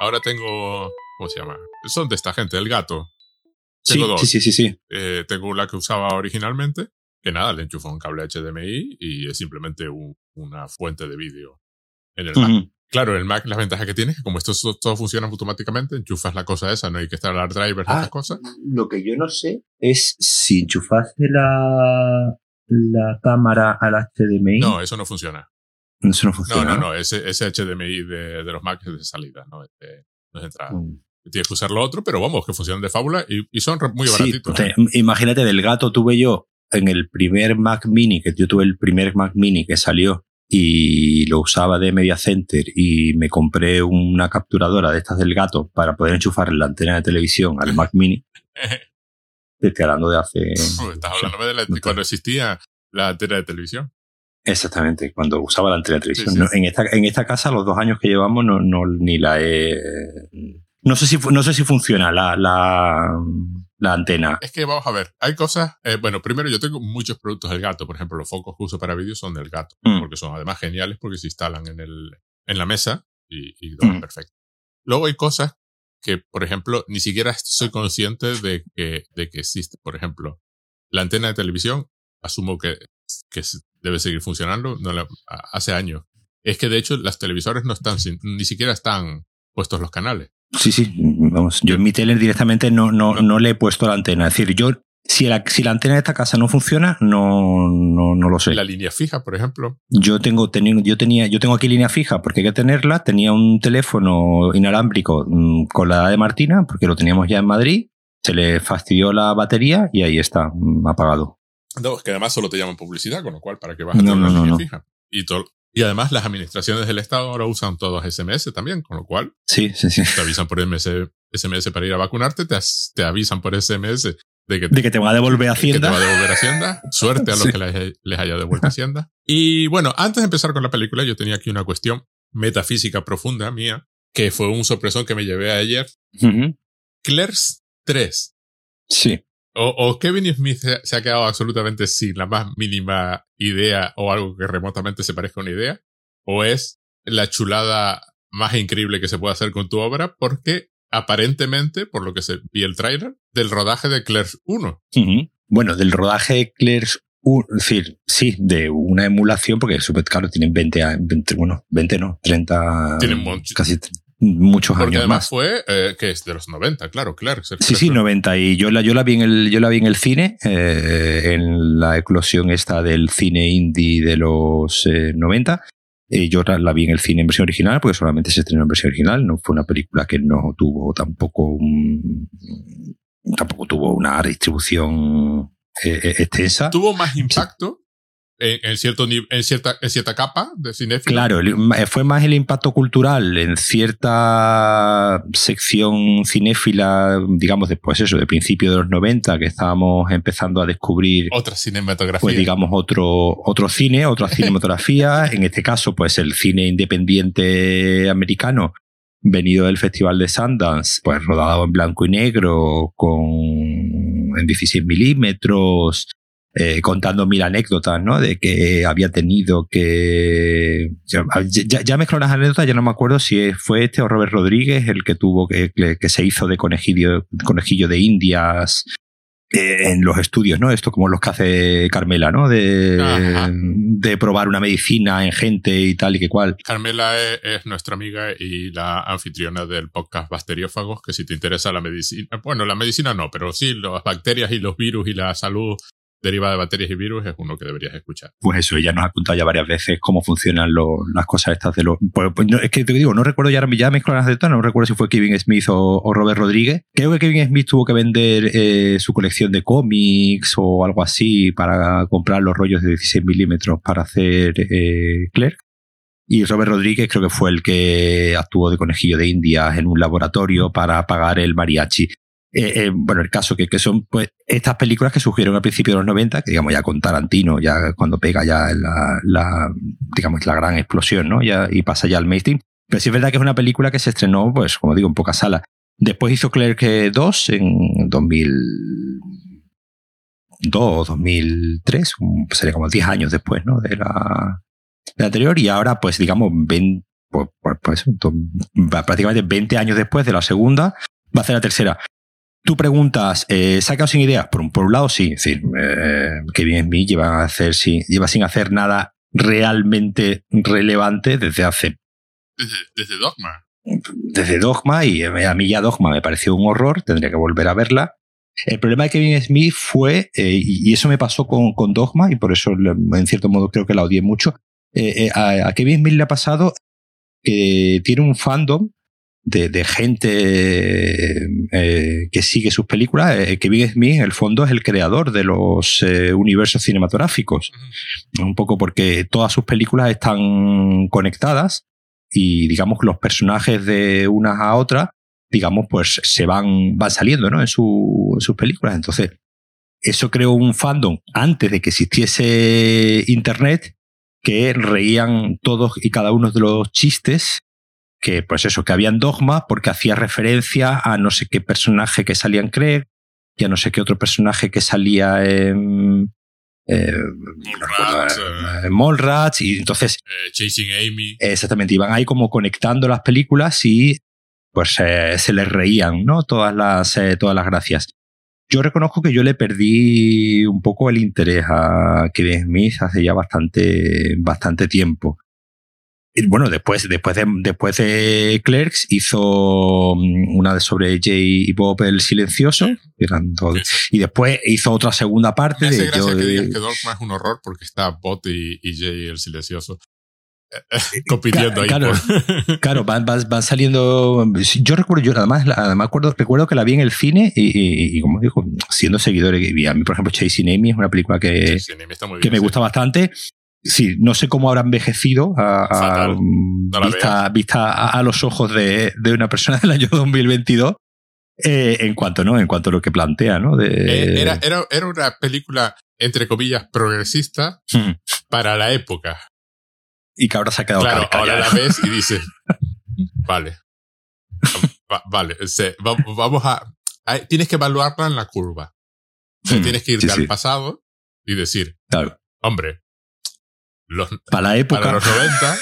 ahora tengo, ¿cómo se llama? Son de esta gente, el gato. Sí, Tengo dos. sí, sí, sí, sí. Eh, tengo la que usaba originalmente, que nada, le enchufo un cable HDMI y es simplemente un- una fuente de vídeo en el Mac. Claro, el Mac, las ventajas que tiene es que como esto todo funciona automáticamente, enchufas la cosa esa, no hay que instalar drivers Ah, esas cosas. Lo que yo no sé es si enchufaste la, la cámara al HDMI. No, eso no funciona. Eso no No, funciona. no, no, ese, ese HDMI de, de los Macs es de salida, no es de, no es entrada. Mm. Tienes que usar lo otro, pero vamos, que funcionan de fábula y, y son muy Sí, baratitos. te- ¿eh? imagínate, del gato tuve yo en el primer Mac Mini, que yo tuve el primer Mac Mini que salió y lo usaba de Media Center y me compré una capturadora de estas del gato para poder enchufar la antena de televisión al Mac Mini. Te estoy hablando de hace... Uy, Estás hablándome de la, no cuando existía la antena de televisión. Exactamente, cuando usaba la antena de televisión. Sí, sí. No, en, esta, en esta casa, los dos años que llevamos, no, no ni la he... No sé si, no sé si funciona la, la, la antena. Es que vamos a ver, hay cosas. eh, bueno, primero yo tengo muchos productos del gato. Por ejemplo, los focos que uso para vídeos son del gato, Mm. porque son además geniales porque se instalan en, el, en la mesa y, y Mm. perfecto. Luego hay cosas que, por ejemplo, ni siquiera soy consciente de que, de que existe. Por ejemplo, la antena de televisión, asumo que, que debe seguir funcionando no la- hace años. Es que de hecho las televisores no están, sin- ni siquiera están puestos los canales. Sí, sí, vamos. Yo en mi tele directamente no, no, No. no le he puesto la antena. Es decir, yo, si la, si la antena de esta casa no funciona, no, no, no lo sé. La línea fija, por ejemplo, Yo tengo, teni- yo tenía, yo tengo aquí línea fija porque hay que tenerla. Tenía un teléfono inalámbrico mm, con la edad de Martina, porque lo teníamos ya en Madrid. Se le fastidió la batería y ahí está, mm, apagado. No, es que además solo te llaman publicidad, con lo cual, ¿para qué vas a tener no, una no, línea no. fija? Y, y además las administraciones del Estado ahora usan todos SMS también, con lo cual Sí, sí, sí. te avisan por MS, SMS para ir a vacunarte, te, as- te avisan por SMS de que, De que te va a devolver que te Hacienda. va a devolver Hacienda. Suerte a los Sí. que les, les haya devuelto Hacienda. Y bueno, antes de empezar con la película, yo tenía aquí una cuestión metafísica profunda mía, que fue un sorpresón que me llevé ayer. Ujú. Clerks 3. Sí. O, o Kevin Smith se, se ha quedado absolutamente sin la más mínima idea o algo que remotamente se parezca a una idea. O es la chulada más increíble que se puede hacer con tu obra porque aparentemente, por lo que se vi el tráiler, del rodaje de Clerks 1. Ujú. Bueno, del rodaje de Clerks, u- es decir, sí, de una emulación, porque súper claro, tienen 20, a- 20, bueno, 20 no, 30, Tienen casi muchos Porque años además más. fue, eh, que es de los 90, claro, el Sí, sí, Clerks 90. Y yo la, yo la vi en el, yo la vi en el cine, eh, en la eclosión esta del cine indie de los eh, 90. Eh, yo la, la vi en el cine en versión original, porque solamente se estrenó en versión original. No fue una película que no tuvo tampoco un- tampoco tuvo una distribución eh, eh, extensa. Tuvo más impacto en, en cierto en cierta, en cierta capa de cinéfilo. Claro, eh, fue más el impacto cultural en cierta sección cinéfila, digamos, después eso, de principio de los 90, que estábamos empezando a descubrir, Otra cinematografía. pues digamos, otro, otro cine, otra cinematografía, en este caso, pues el cine independiente americano, venido del Festival de Sundance, pues rodado en blanco y negro, con en 16 milímetros, eh, contando mil anécdotas, ¿no? De que había tenido que... Ya, ya, ya mezclo las anécdotas, ya no me acuerdo si fue este o Robert Rodríguez el que tuvo que, que, que se hizo de conejillo, conejillo de indias eh, en los estudios, ¿no? Esto como los que hace Carmela, ¿no? De, Ajá. de probar una medicina en gente y tal y que cual. Carmela es, es nuestra amiga y la anfitriona del podcast Bacteriófagos, que si te interesa la medicina, bueno, la medicina no, pero sí las bacterias y los virus y la salud derivada de bacterias y virus es uno que deberías escuchar. Pues eso, ella nos ha contado ya varias veces cómo funcionan las cosas estas de los... Pues, pues es que te digo, no recuerdo ya, ya mezclo las anécdotas, no recuerdo si fue Kevin Smith o, o Robert Rodríguez. Creo que Kevin Smith tuvo que vender eh, su colección de cómics o algo así para comprar los rollos de 16 milímetros para hacer eh, Clerk. Y Robert Rodríguez creo que fue el que actuó de conejillo de indias en un laboratorio para pagar el mariachi. Eh, eh, bueno, el caso que, que son pues estas películas que surgieron al principio de los 90, que digamos ya con Tarantino, ya cuando pega ya la, la digamos la gran explosión, ¿no? Ya, y pasa ya al mainstream. Pero sí es verdad que es una película que se estrenó, pues, como digo, en pocas salas. Después hizo Clerk 2 en 2002 2003, un- sería como 10 años después, ¿no? De la, de la anterior. Y ahora, pues, digamos, 20 pues, pues, pues prácticamente 20 años después de la segunda, va a hacer la tercera. Tú preguntas, eh, ¿se ha quedado sin ideas? Por un, por un lado, sí. Es decir, eh, Kevin Smith lleva, a hacer, sí, lleva sin hacer nada realmente relevante desde hace. Desde, desde Dogma. Desde Dogma, y a mí ya Dogma me pareció un horror, tendría que volver a verla. El problema de Kevin Smith fue, eh, y eso me pasó con, con, Dogma, y por eso en cierto modo creo que la odié mucho, eh, eh, a, a, Kevin Smith le ha pasado que tiene un fandom de, gente eh, que sigue sus películas. Eh, Kevin Smith, en el fondo, es el creador de los eh, universos cinematográficos. Un poco porque todas sus películas están conectadas y, digamos, los personajes de unas a otras, digamos, pues se van, van saliendo, ¿no? En, su, en sus películas. Entonces, eso creó un fandom antes de que existiese Internet que reían todos y cada uno de los chistes que pues eso, que habían dogma porque hacía referencia a no sé qué personaje que salía en Craig y a no sé qué otro personaje que salía en... Eh, Mallrats, y entonces eh, Chasing Amy. Exactamente iban ahí como conectando las películas y pues eh, se les reían no todas las eh, todas las gracias. Yo reconozco que yo le perdí un poco el interés a Kevin Smith hace ya bastante bastante tiempo bueno, después, después, de, después de Clerks hizo mm, una sobre Jay y Bob el silencioso. Y después hizo otra segunda parte de yo, que digas que Dogma es un horror porque está Bob y, Jay el silencioso. compitiendo ahí. Claro, claro van, van, saliendo. Yo recuerdo, yo además, además recuerdo, recuerdo que la vi en el cine y, como digo, siendo seguidores, a mí, por ejemplo, Chasing Amy es una película que, que me gusta bastante sí, no sé cómo habrá envejecido a, vista, a, los ojos de, una persona del año 2022 eh, en cuanto no en cuanto a lo que plantea no eh, era, era, era, una película entre comillas progresista hmm. para la época. Y que ahora se ha quedado claro ahora la ves y dices vale vale vamos a tienes que evaluarla en la curva. Hmm. tienes que irte al pasado y decir claro. hombre para la época. Para los 90,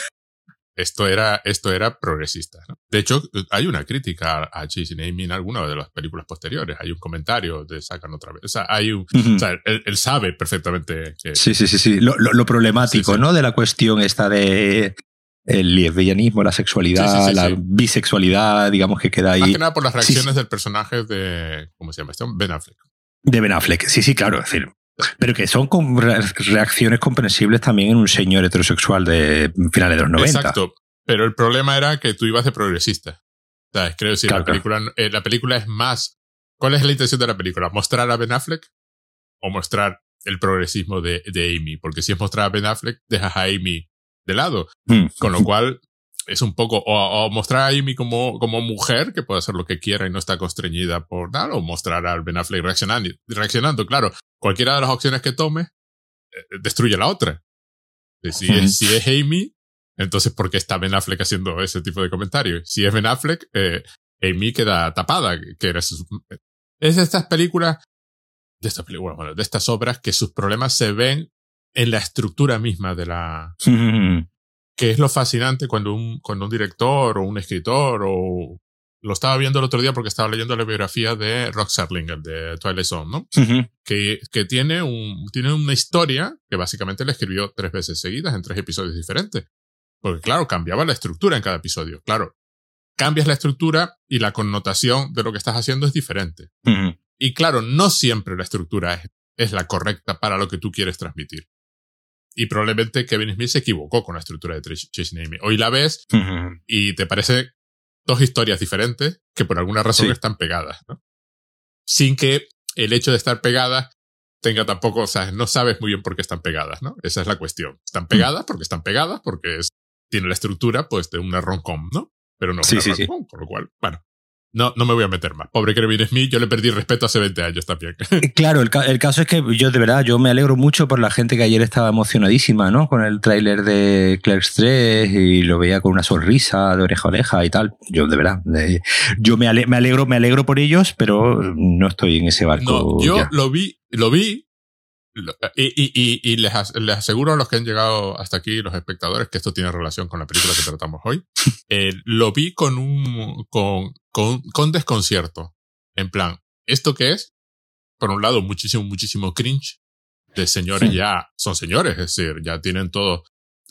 esto era, esto era progresista. De hecho, hay una crítica a Chasing Amy en alguna de las películas posteriores. Hay un comentario de sacan otra vez. O sea, hay un, o sea, él, sabe perfectamente que. Sí, sí, sí, sí. Lo, lo, problemático, ¿no? De la cuestión esta de el lesbianismo, la sexualidad, la bisexualidad, digamos que queda ahí. Más que nada por las reacciones del personaje de, ¿cómo se llama este? Ben Affleck. De Ben Affleck, sí, sí, claro. Es decir, pero que son reacciones comprensibles también en un señor heterosexual de finales de los 90. Exacto. Pero el problema era que tú ibas de progresista. ¿Sabes? Creo decir, la, película, eh, la película es más. ¿Cuál es la intención de la película? ¿Mostrar a Ben Affleck? ¿O mostrar el progresismo de, de Amy? Porque si es mostrar a Ben Affleck, dejas a Amy de lado. Hmm. Con lo cual, es un poco, o, mostrar a Amy como, como mujer, que puede hacer lo que quiera y no está constreñida por nada, o mostrar al Ben Affleck reaccionando, reaccionando. Claro, cualquiera de las opciones que tome, eh, destruye la otra. Si, es, si es Amy, entonces ¿por qué está Ben Affleck haciendo ese tipo de comentarios? Si es Ben Affleck, eh, Amy queda tapada, que era es de estas películas, de estas películas, bueno, de estas obras que sus problemas se ven en la estructura misma de la, que es lo fascinante cuando un, cuando un director o un escritor o lo estaba viendo el otro día porque estaba leyendo la biografía de Rock Serling, de Twilight Zone, ¿no? que, que tiene, un, tiene una historia que básicamente le escribió tres veces seguidas en tres episodios diferentes. Porque claro, cambiaba la estructura en cada episodio. Claro, cambias la estructura y la connotación de lo que estás haciendo es diferente. Y claro, no siempre la estructura es, es la correcta para lo que tú quieres transmitir. Y probablemente Kevin Smith se equivocó con la estructura de Chasing Amy. Hoy la ves y te parece dos historias diferentes que por alguna razón están pegadas, ¿no? Sin que el hecho de estar pegadas tenga tampoco, o sea, no sabes muy bien por qué están pegadas, ¿no? Esa es la cuestión. Están mm. pegadas porque están pegadas, porque es, tiene la estructura, pues, de una rom-com, ¿no? Pero no una rom-com, con lo cual, bueno, no, no me voy a meter más. Pobre Kevin Smith, yo le perdí respeto hace 20 años también. Eh, claro, el, caso es que yo de verdad, yo me alegro mucho por la gente que ayer estaba emocionadísima, ¿no? Con el tráiler de Clerks 3 y lo veía con una sonrisa de oreja a oreja y tal. Yo de verdad, yo me, alegro, me alegro por ellos, pero no estoy en ese barco. No, yo lo vi, lo vi, y, y, y, les, les, aseguro a los que han llegado hasta aquí, los espectadores, que esto tiene relación con la película que tratamos hoy. Eh, lo vi con un, con, con, con desconcierto. En plan, ¿esto qué es? Por un lado, muchísimo, muchísimo cringe de señores ya, son señores, es decir, ya tienen todo,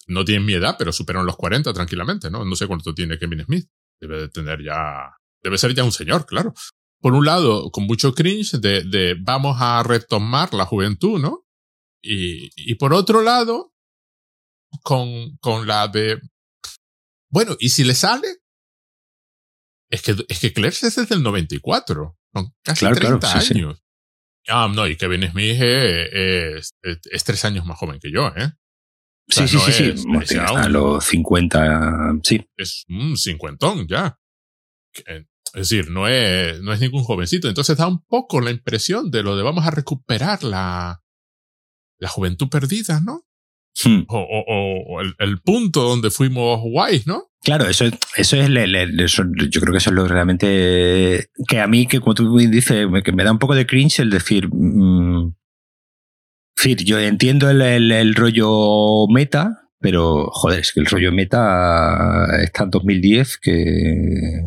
no tienen mi edad, pero superan los 40 tranquilamente, ¿no? No sé cuánto tiene Kevin Smith. Debe de tener ya, debe ser ya un señor, claro por un lado, con mucho cringe de, de vamos a retomar la juventud, ¿no? Y, y por otro lado, con, con la de, bueno, ¿y si le sale? Es que, es que Claire es desde el 94, son casi 30 años. Ah, no, y Kevin Smith es, es, es, tres años más joven que yo, ¿eh? sí, sí, sí, sí, a los 50, sí. Es un cincuentón ya. Es decir, no es, no es ningún jovencito. Entonces da un poco la impresión de lo de vamos a recuperar la, la juventud perdida, ¿no? Hmm. O, o, o el, el, punto donde fuimos guays, ¿no? Claro, eso, eso es, eso, yo creo que eso es lo realmente que a mí, que como tú dices, que me da un poco de cringe el decir, mmm, yo entiendo el, el, el rollo meta, pero, joder, es que el rollo meta está en 2010, que,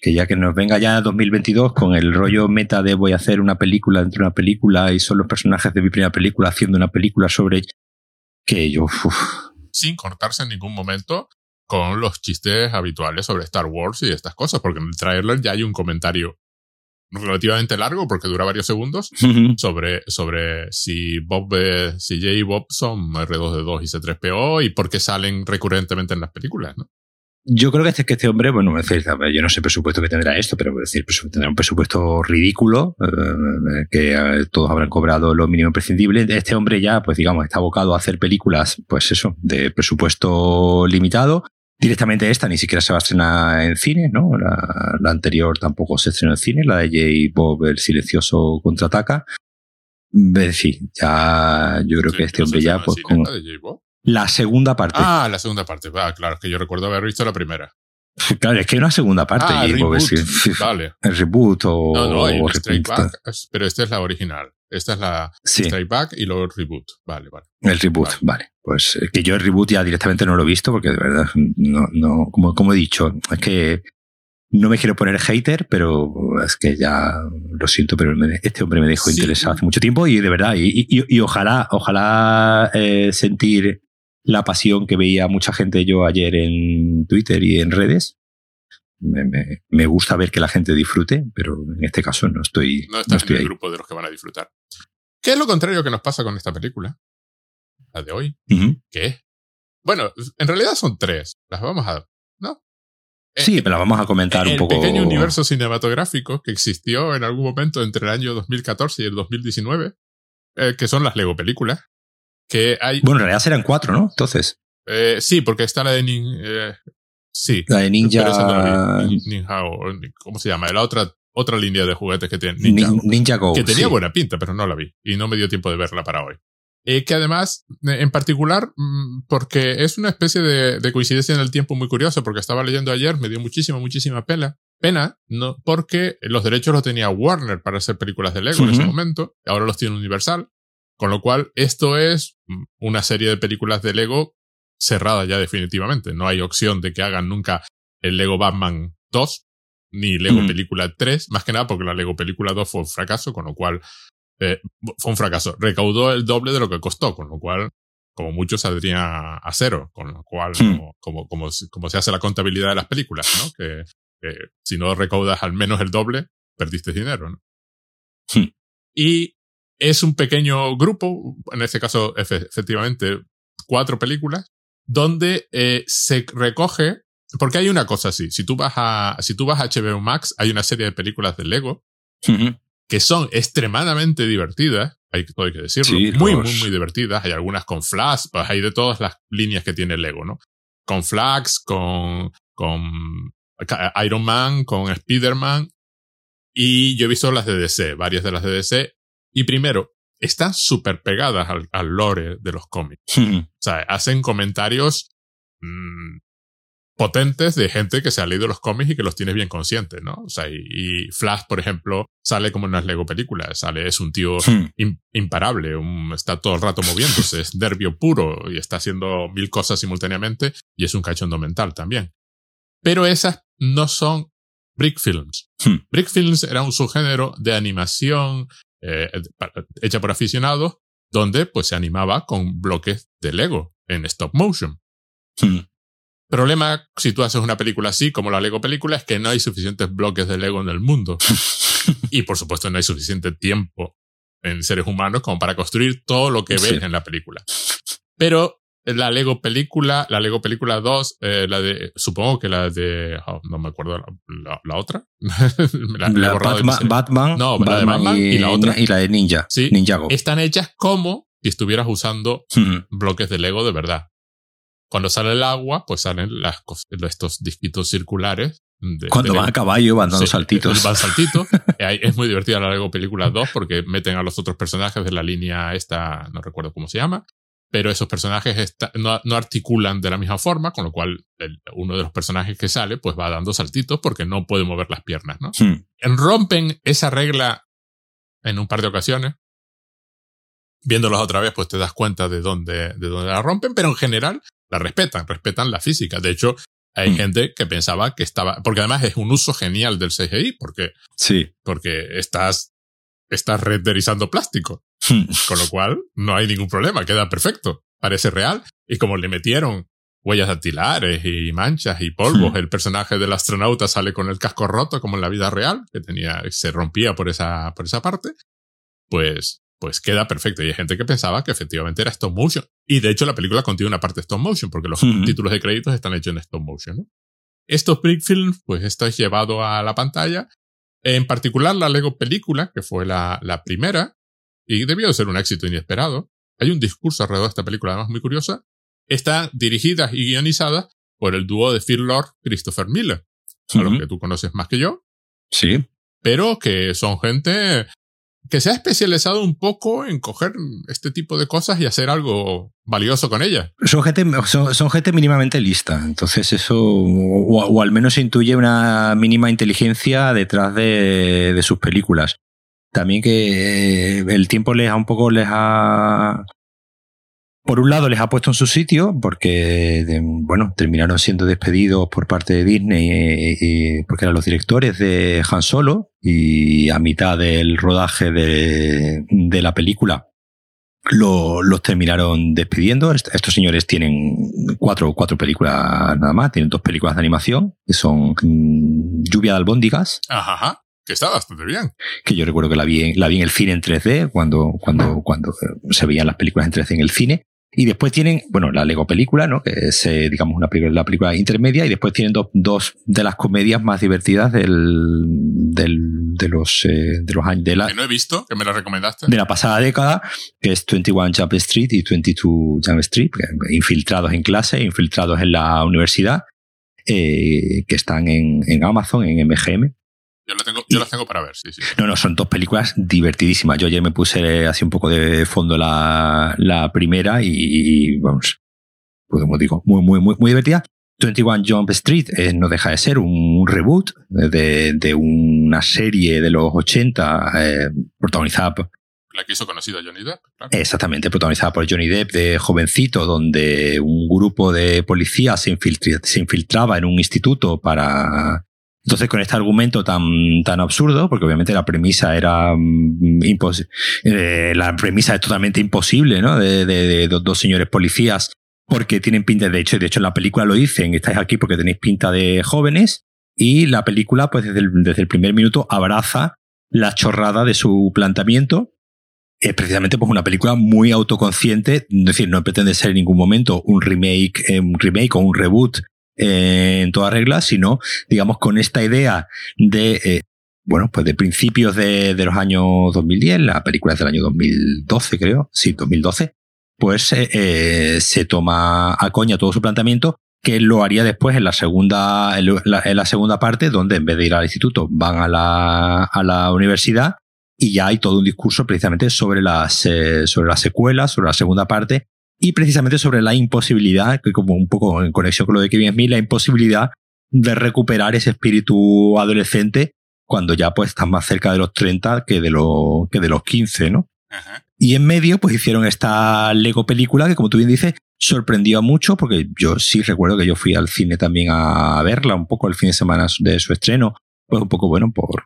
que ya que nos venga ya 2022 con el rollo meta de voy a hacer una película dentro de una película y son los personajes de mi primera película haciendo una película sobre que yo... Sin cortarse en ningún momento con los chistes habituales sobre Star Wars y estas cosas, porque en el trailer ya hay un comentario relativamente largo porque dura varios segundos sobre, sobre si Bob, eh, si Jay y Bob son R2D2 y C3PO y por qué salen recurrentemente en las películas, ¿no? Yo creo que este, que este hombre, bueno, decir, yo no sé el presupuesto que tendrá esto, pero decir, tendrá un presupuesto ridículo, eh, que eh, todos habrán cobrado lo mínimo imprescindible. Este hombre ya, pues digamos, está abocado a hacer películas, pues eso, de presupuesto limitado, Directamente esta ni siquiera se va a estrenar en cine, ¿no? La, la anterior tampoco se estrenó en cine, la de J. Bob el silencioso contraataca. En fin, ya yo creo que este hombre ya, pues con la segunda parte. Ah, la segunda parte. Ah, claro, es que yo recuerdo haber visto la primera. Claro, es que hay una segunda parte. Ah, el reboot, vale. El reboot o, no, no, o Back, pero esta es la original. Esta es la sí. Strike Back y luego el reboot. Vale, vale. El reboot, vale. vale. Pues que yo el reboot ya directamente no lo he visto porque de verdad, no, no, como, como he dicho, es que no me quiero poner hater, pero es que ya lo siento, pero este hombre me dejó sí. interesado hace mucho tiempo y de verdad, y, y, y ojalá, ojalá eh, sentir la pasión que veía mucha gente yo ayer en Twitter y en redes. Me, me, me, gusta ver que la gente disfrute, pero en este caso no estoy. No, no estoy en el ahí. grupo de los que van a disfrutar. ¿Qué es lo contrario que nos pasa con esta película? La de hoy. Uh -huh. ¿Qué? Bueno, en realidad son tres. Las vamos a. ¿No? Sí, pero las vamos a comentar un poco. El pequeño universo cinematográfico que existió en algún momento entre el año 2014 y el 2019, eh, que son las Lego películas, que hay... Bueno, en realidad serán cuatro, ¿no? Entonces. Eh, sí, porque está la de nin, eh, sí. La de Ninja. No ninja o, ¿Cómo se llama? La otra, otra línea de juguetes que tiene Ninja, Nin, Ninja Go. Que tenía sí. buena pinta, pero no la vi. Y no me dio tiempo de verla para hoy. Eh, que además, en particular, mm, porque es una especie de, de, coincidencia en el tiempo muy curiosa, porque estaba leyendo ayer, me dio muchísima, muchísima pena, pena, no, porque los derechos los tenía Warner para hacer películas de Lego uh -huh. en ese momento, y ahora los tiene Universal, con lo cual, esto es una serie de películas de Lego cerrada ya definitivamente. No hay opción de que hagan nunca el Lego Batman 2, ni Lego mm. Película 3, más que nada porque la Lego Película 2 fue un fracaso, con lo cual eh, fue un fracaso. Recaudó el doble de lo que costó, con lo cual, como mucho, saldría a cero, con lo cual, mm. como, como, como, como, se hace la contabilidad de las películas, ¿no? Que, que si no recaudas al menos el doble, perdiste dinero, ¿no? Mm. Y es un pequeño grupo, en este caso efectivamente cuatro películas, donde eh, se recoge, porque hay una cosa así, si tú vas a, si tú vas a HBO Max, hay una serie de películas de Lego uh -huh. que son extremadamente divertidas, hay, hay que decirlo, sí, muy, los... muy, muy divertidas, hay algunas con Flash, pues hay de todas las líneas que tiene Lego, ¿no? Con Flash, con, con Iron Man, con Spider-Man, y yo he visto las de DC, varias de las de DC, y primero, están súper pegadas al, al, lore de los cómics. o sea, hacen comentarios mmm, potentes de gente que se ha leído los cómics y que los tienes bien conscientes, ¿no? O sea, y, Flash, por ejemplo, sale como en las Lego películas, sale, es un tío hmm. imparable, está todo el rato moviéndose, es nervio puro y está haciendo mil cosas simultáneamente y es un cachondo mental también. Pero esas no son Brick Films. Hmm. Brick Films era un subgénero de animación eh, hecha por aficionados donde pues se animaba con bloques de Lego en stop motion. Hmm. Problema, si tú haces una película así, como la Lego película, es que no hay suficientes bloques de Lego en el mundo. y por supuesto no hay suficiente tiempo en seres humanos como para construir todo lo que ves en la película. Pero la Lego película, la Lego película 2, eh, la de, supongo que la de, oh, no me acuerdo la, otra. la, Batman, no, la de Batman y, la otra. Y la de Ninja. Sí, Están hechas como si estuvieras usando bloques de Lego de verdad. Cuando sale el agua, pues salen las, estos disquitos circulares. Cuando van a caballo van dando saltitos. Van saltitos. es muy divertida la Lego Película 2 porque meten a los otros personajes de la línea esta, no recuerdo cómo se llama, pero esos personajes no, no, articulan de la misma forma, con lo cual uno de los personajes que sale pues va dando saltitos porque no puede mover las piernas, ¿no? Hmm. Rompen esa regla en un par de ocasiones. Viéndolos otra vez, pues te das cuenta de dónde, de dónde la rompen, pero en general la respetan, respetan la física. De hecho, hay hmm. gente que pensaba que estaba, porque además es un uso genial del CGI, porque, sí. porque estás, estás renderizando plástico. Con lo cual, no hay ningún problema, queda perfecto. Parece real. Y como le metieron huellas dactilares y manchas y polvos, hmm. el personaje del astronauta sale con el casco roto como en la vida real, que tenía, se rompía por esa, por esa parte, pues pues queda perfecto. Y hay gente que pensaba que efectivamente era stop motion. Y de hecho la película contiene una parte stop motion, porque los títulos de créditos están hechos en stop motion. ¿no? Estos Brick Films, pues esto es llevado a la pantalla. En particular la Lego película, que fue la, la primera, y debió de ser un éxito inesperado. Hay un discurso alrededor de esta película además muy curiosa. Está dirigida y guionizada por el dúo de Phil Lord, Christopher Miller, a los que tú conoces más que yo. Sí. Pero que son gente que se ha especializado un poco en coger este tipo de cosas y hacer algo valioso con ellas. Son gente, son, gente mínimamente lista, entonces eso, o, al menos se intuye una mínima inteligencia detrás de, sus películas. También que eh, el tiempo les ha un poco les ha por un lado les ha puesto en su sitio porque, bueno, terminaron siendo despedidos por parte de Disney eh, y, porque eran los directores de Han Solo y a mitad del rodaje de, de la película los terminaron despidiendo. Estos señores tienen cuatro, cuatro películas nada más, tienen dos películas de animación que son mm, Lluvia de albóndigas. Ajá que está bastante bien. Que yo recuerdo que la vi, en, la vi en el cine en 3D, cuando, cuando, cuando se veían las películas en 3D en el cine. Y después tienen, bueno, la Lego película, ¿no? Que es, eh, digamos, una película, la película intermedia. Y después tienen dos, de las comedias más divertidas del, del, de los, eh, de los años de la. Que no he visto, que me la recomendaste. De la pasada década, que es 21 Jump Street y 22 Jump Street, infiltrados en clase, infiltrados en la universidad, eh, que están en, en Amazon, en MGM. Yo, tengo, yo las tengo para ver, sí, sí. No, no, son dos películas divertidísimas. Yo ayer me puse así un poco de fondo la, la primera y, vamos, pues como digo, muy, muy, muy, muy divertida. 21 Jump Street eh, no deja de ser un reboot de, de una serie de los 80 eh, protagonizada por... La que hizo conocida Johnny Depp. Exactamente, protagonizada por Johnny Depp de jovencito, donde un grupo de policías se, se infiltraba en un instituto para entonces, con este argumento tan, tan absurdo, porque obviamente la premisa era mm, imposible, eh, la premisa es totalmente imposible, ¿no? De, de, dos, señores policías, porque tienen pinta, de hecho, de hecho en la película lo dicen, estáis aquí porque tenéis pinta de jóvenes, y la película, pues desde el, desde el primer minuto, abraza la chorrada de su planteamiento. Es precisamente pues una película muy autoconsciente, es decir, no pretende ser en ningún momento un remake, eh, un remake o un reboot en toda regla, sino, digamos, con esta idea de, eh, bueno, pues de principios de, de, los años 2010, la película es del año 2012, creo, sí, 2012, pues eh, eh, se toma a coña todo su planteamiento que lo haría después en la segunda en la, segunda parte donde en vez de ir al instituto van a la, a la universidad y ya hay todo un discurso precisamente sobre las sobre las secuelas sobre la segunda parte y precisamente sobre la imposibilidad, que como un poco en conexión con lo de Kevin Smith, la imposibilidad de recuperar ese espíritu adolescente cuando ya pues estás más cerca de los 30 que de, lo, que de los 15, ¿no? Y en medio pues hicieron esta Lego película que como tú bien dices sorprendió mucho porque yo sí recuerdo que yo fui al cine también a verla un poco el fin de semana de su estreno pues un poco bueno por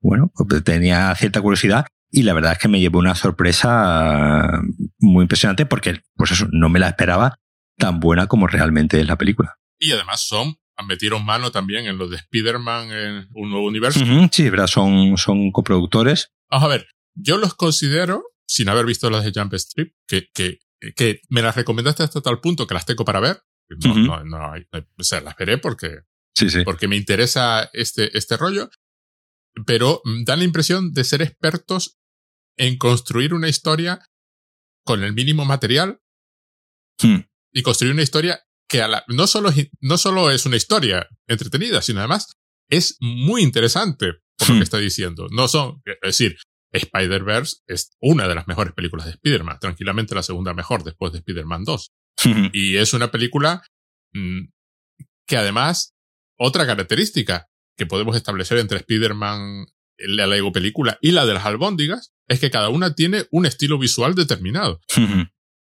bueno pues tenía cierta curiosidad y la verdad es que me llevó una sorpresa muy impresionante porque pues eso no me la esperaba tan buena como realmente es la película y además son metieron mano también en lo de Spider-Man en un nuevo universo. sí, ¿verdad? Son, son coproductores. Vamos a ver, yo los considero, sin haber visto las de Jump Strip, que, que, que me las recomendaste hasta tal punto que las tengo para ver. No, no, no, o sea, las veré porque, sí, sí. porque me interesa este, este rollo, pero da la impresión de ser expertos en construir una historia con el mínimo material hmm. y construir una historia que no, solo, no solo es una historia entretenida, sino además es muy interesante por lo que hmm. está diciendo. No son, es decir, Spider-Verse es una de las mejores películas de Spider-Man, tranquilamente la segunda mejor después de Spider-Man 2. Hmm. y es una película mm, que además, otra característica que podemos establecer entre Spider-Man, la Lego película y la de las albóndigas, es que cada una tiene un estilo visual determinado.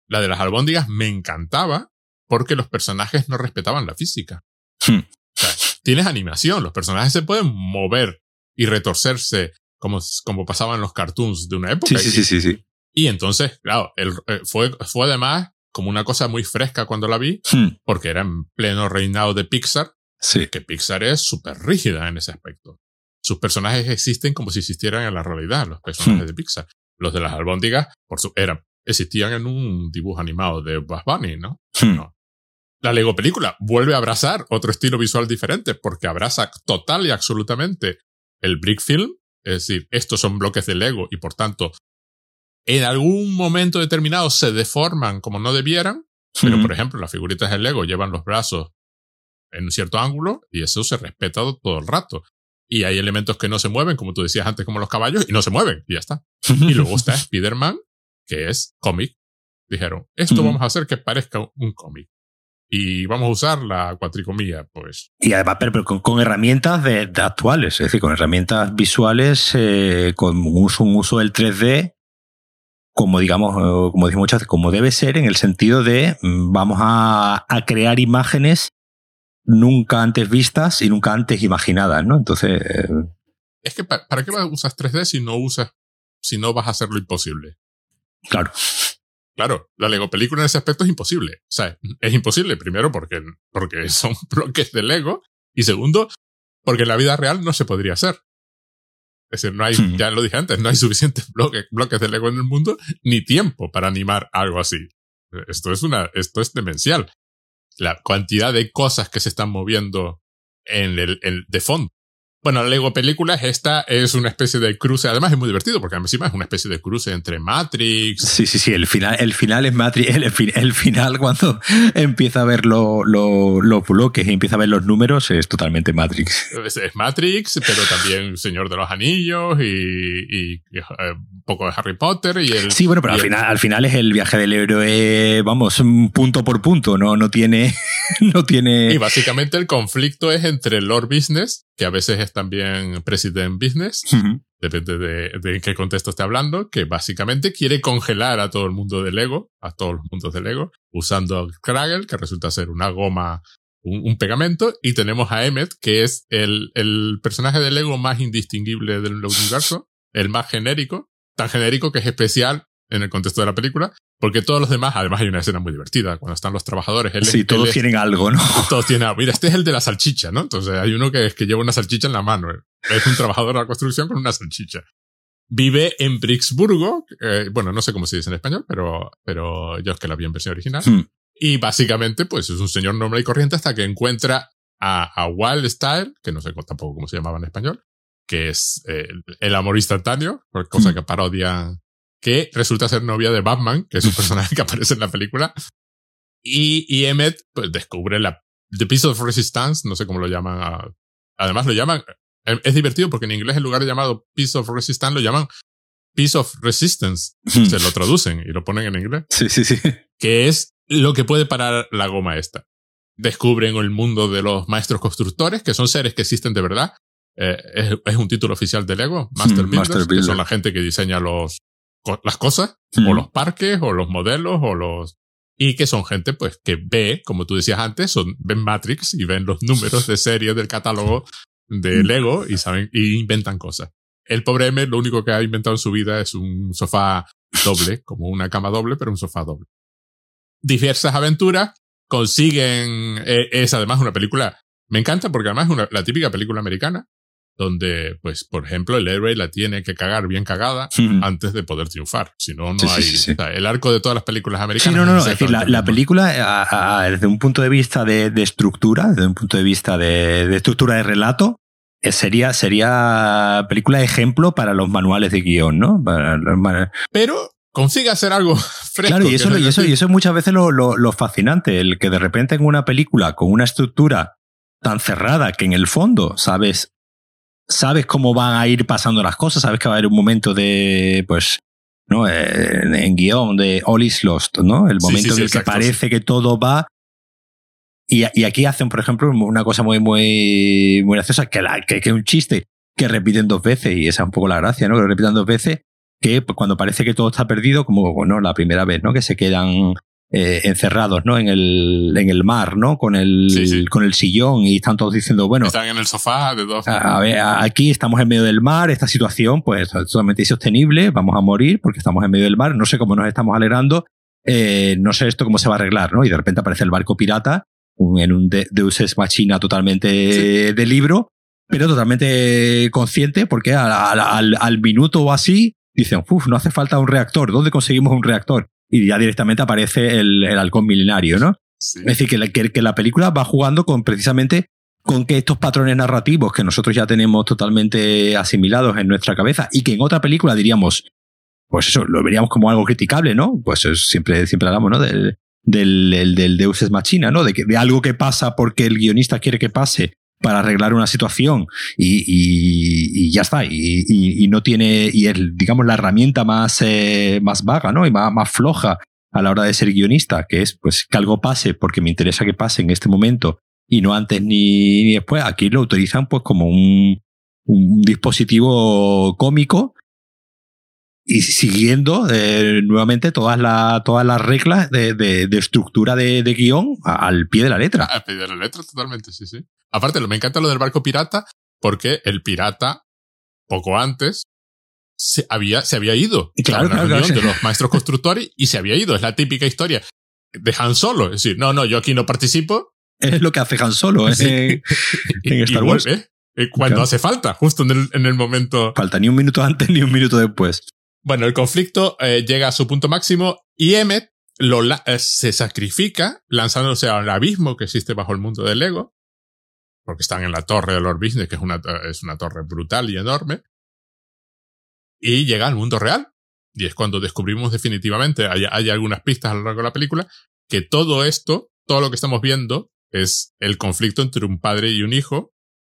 La de las albóndigas me encantaba porque los personajes no respetaban la física. O sea, tienes animación, los personajes se pueden mover y retorcerse como, como pasaba en los cartoons de una época. Sí, sí, sí, sí. Y entonces, claro, el, eh, fue, fue además como una cosa muy fresca cuando la vi, porque era en pleno reinado de Pixar, sí. que Pixar es súper rígida en ese aspecto. Sus personajes existen como si existieran en la realidad, los personajes Hmm. de Pixar. Los de las albóndigas, por su, eran, existían en un dibujo animado de Bugs Bunny, ¿no? Hmm. no. La Lego película vuelve a abrazar otro estilo visual diferente porque abraza total y absolutamente el brick film, es decir, estos son bloques de Lego y por tanto en algún momento determinado se deforman como no debieran, pero Hmm. por ejemplo las figuritas de Lego llevan los brazos en un cierto ángulo y eso se respeta todo el rato. Y hay elementos que no se mueven, como tú decías antes, como los caballos, y no se mueven, y ya está. Y luego está Spider-Man, que es cómic. Dijeron, esto vamos a hacer que parezca un cómic. Y vamos a usar la cuatricomía, pues. Y además, pero, pero con, con herramientas de, de actuales, es decir, con herramientas visuales, eh, con un uso, un uso del 3D, como digamos, eh, como decimos muchas veces, como debe ser, en el sentido de mm, vamos a, a crear imágenes nunca antes vistas y nunca antes imaginadas, ¿no? Entonces, eh, Es que, ¿para, para qué vas- usas 3D si no usas, si no vas a hacer lo imposible? claro. Claro, la Lego película en ese aspecto es imposible. O sea, es imposible, primero, porque, porque son bloques de Lego, y segundo, porque en la vida real no se podría hacer. Es decir, no hay, Hmm. ya lo dije antes, no hay suficientes bloques, bloques de Lego en el mundo, ni tiempo para animar algo así. Esto es una, esto es demencial. La cantidad de cosas que se están moviendo en el, el de fondo. Bueno, Lego película es esta, es una especie de cruce, además es muy divertido porque encima es una especie de cruce entre Matrix, Sí, sí, sí, el final, el final es Matrix, el, fin- el final cuando empieza a ver lo- lo- los bloques y empieza a ver los números es totalmente Matrix. Es, es Matrix, pero también Señor de los Anillos y, y, y, eh, un poco de Harry Potter y el... Sí, bueno, pero y al el- final, al final es el viaje del héroe, vamos, punto por punto, no, no tiene, no Y tiene. básicamente el conflicto es entre Lord Business, que a veces es también President Business, depende de, de en qué contexto esté hablando, que básicamente quiere congelar a todo el mundo de Lego, a todos los mundos de Lego, usando Kragel, que resulta ser una goma, un, un pegamento, y tenemos a Emmet, que es el, el personaje de Lego más indistinguible del universo, el más genérico, tan genérico que es especial en el contexto de la película, porque todos los demás, además hay una escena muy divertida, cuando están los trabajadores, él, Sí, él todos es- tienen algo, ¿no? todos tienen, ah, mira, este es el de la salchicha, ¿no? Entonces hay uno que es que lleva una salchicha en la mano. eh. Es un trabajador de la construcción con una salchicha. Vive en Brixburgo, eh, bueno, no sé cómo se dice en español, pero, pero yo es que la vi en versión original. Hmm. Y básicamente, pues es un señor normal y corriente hasta que encuentra a, a Wild Style, que no sé tampoco cómo se llamaba en español, que es eh, el amor instantáneo, cosa Hmm. que parodia, que resulta ser novia de Batman, que es un personaje que aparece en la película. Y, y Emmet, pues descubre la The Piece of Resistance, no sé cómo lo llaman. ah, Además lo llaman, eh, es divertido porque en inglés en lugar de llamado Piece of Resistance lo llaman Piece of Resistance. Hmm. Se lo traducen y lo ponen en inglés. Sí, sí, sí. que es lo que puede parar la goma esta. Descubren el mundo de los maestros constructores, que son seres que existen de verdad. Eh, es, un título oficial de Lego, Master, Builders, que son la gente que diseña los, las cosas, o los parques, o los modelos, o los... Y que son gente, pues, que ve, como tú decías antes, son, ven Matrix y ven los números de serie del catálogo de Lego y saben, y inventan cosas. El pobre M lo único que ha inventado en su vida es un sofá doble, como una cama doble, pero un sofá doble. Diversas aventuras consiguen, eh, es además una película, me encanta porque además es una, la típica película americana, donde, pues, por ejemplo, el héroe la tiene que cagar bien cagada antes de poder triunfar. Si no, no hay. el arco de todas las películas americanas. Sí, no, no, Es decir, la, película, desde un punto de vista de, estructura, desde un punto de vista de, estructura de relato, eh, sería, sería película ejemplo para los manuales de guion, ¿no? Pero consigue hacer algo fresco. Claro, y eso, y eso, y eso es muchas veces lo, lo fascinante, el que de repente en una película con una estructura tan cerrada que en el fondo sabes sabes cómo van a ir pasando las cosas, sabes que va a haber un momento de, pues, ¿no? Eh, en guion de All is Lost, ¿no? El momento en el que parece que todo va. Y, y, aquí hacen, por ejemplo, una cosa muy, muy, muy graciosa, que, la, que, es un chiste que repiten dos veces, y esa es un poco la gracia, ¿no? Que lo repitan dos veces, que pues, cuando parece que todo está perdido, como, bueno, la primera vez, ¿no? Que se quedan eh, encerrados, ¿no? En el, en el mar, ¿no? Con el, con el sillón y están todos diciendo, bueno. Están en el sofá de dos. A, ver, aquí estamos en medio del mar, esta situación, pues, totalmente insostenible, vamos a morir porque estamos en medio del mar, no sé cómo nos estamos alegrando, eh, no sé esto cómo se va a arreglar, ¿no? Y de repente aparece el barco pirata en un Deus Ex Machina totalmente de libro, pero totalmente consciente porque al, al, al minuto o así dicen, uff, no hace falta un reactor, ¿dónde conseguimos un reactor? Y ya directamente aparece el, el halcón milenario, ¿no? Es decir, que la, que, la película va jugando con precisamente con que estos patrones narrativos que nosotros ya tenemos totalmente asimilados en nuestra cabeza y que en otra película diríamos, pues eso, lo veríamos como algo criticable, ¿no? Pues siempre, siempre hablamos, ¿no? Del, del, del, Deus es machina, ¿no? De, que, de algo que pasa porque el guionista quiere que pase para arreglar una situación y, ya está. Y, y, no tiene, y es, digamos, la herramienta más, eh, más vaga, ¿no? Y más, más floja a la hora de ser guionista, que es pues que algo pase porque me interesa que pase en este momento y no antes ni, ni después. Aquí lo utilizan pues como un, un dispositivo cómico y siguiendo eh, nuevamente todas, la, todas las reglas de, de, de estructura de, de, guion al pie de la letra. Al pie de la letra, totalmente, sí, sí. Aparte, me encanta lo del barco pirata, porque el pirata, poco antes, se había, se había ido. Claro, claro, claro de los maestros constructores y se había ido. Es la típica historia de Han Solo. Es decir, no, no, yo aquí no participo. Es lo que hace Han Solo ¿eh? en, Star Wars. Eh, cuando hace falta, justo en el, en el momento. Falta ni un minuto antes ni un minuto después. Bueno, el conflicto eh, llega a su punto máximo y Emmet lo, eh, se sacrifica lanzándose al abismo que existe bajo el mundo del Lego, porque están en la torre de Lord Business, que es una, es una torre brutal y enorme, y llega al mundo real. Y es cuando descubrimos definitivamente, hay, hay algunas pistas a lo largo de la película, que todo esto, todo lo que estamos viendo, es el conflicto entre un padre y un hijo,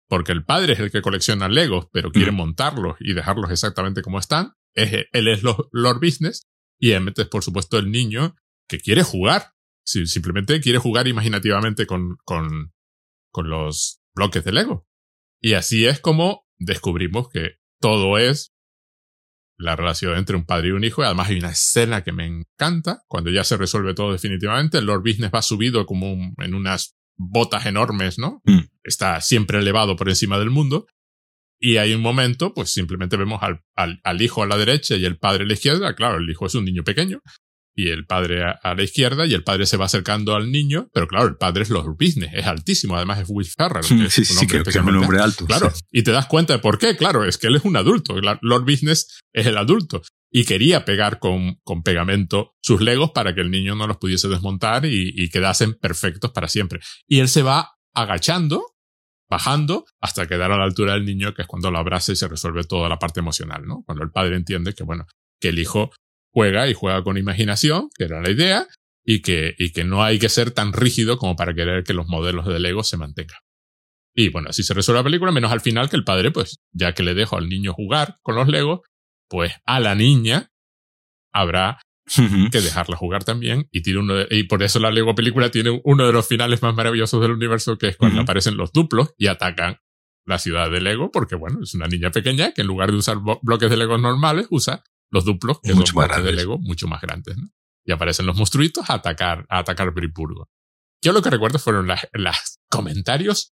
porque el padre es el que colecciona Legos, pero quiere mm. montarlos y dejarlos exactamente como están, él es Lord Business y Emmet es, por supuesto, el niño que quiere jugar. simplemente quiere jugar imaginativamente con, con, con los bloques de Lego. Y así es como descubrimos que todo es la relación entre un padre y un hijo. Y además hay una escena que me encanta, cuando ya se resuelve todo definitivamente. El Lord Business va subido como en unas botas enormes, ¿no? Mm. Está siempre elevado por encima del mundo. Y hay un momento, pues simplemente vemos al, al, al, hijo a la derecha y el padre a la izquierda. Claro, el hijo es un niño pequeño y el padre a, la izquierda y el padre se va acercando al niño, pero claro, el padre es Lord Business, es altísimo, además es Will Ferrell. Que sí, sí, que es un hombre alto. Claro, y te das cuenta de por qué, claro, es que él es un adulto, Lord Business es el adulto y quería pegar con, con pegamento sus legos para que el niño no los pudiese desmontar y, y quedasen perfectos para siempre. Y él se va agachando bajando hasta quedar a la altura del niño, que es cuando lo abraza y se resuelve toda la parte emocional, ¿no? Cuando el padre entiende que, bueno, que el hijo juega y juega con imaginación, que era la idea, y que, y que no hay que ser tan rígido como para querer que los modelos de Lego se mantengan. Y bueno, así se resuelve la película, menos al final que el padre, pues, ya que le dejo al niño jugar con los Legos, pues a la niña habrá que dejarla jugar también. Y, tiene uno y por eso la Lego película tiene uno de los finales más maravillosos del universo, que es cuando aparecen los duplos y atacan la ciudad de Lego, porque bueno, es una niña pequeña que en lugar de usar bloques de Lego normales, usa los duplos, que mucho son bloques de Lego mucho más grandes. ¿no? Y aparecen los monstruitos a atacar, a atacar Bripurgo. Yo lo que recuerdo fueron los comentarios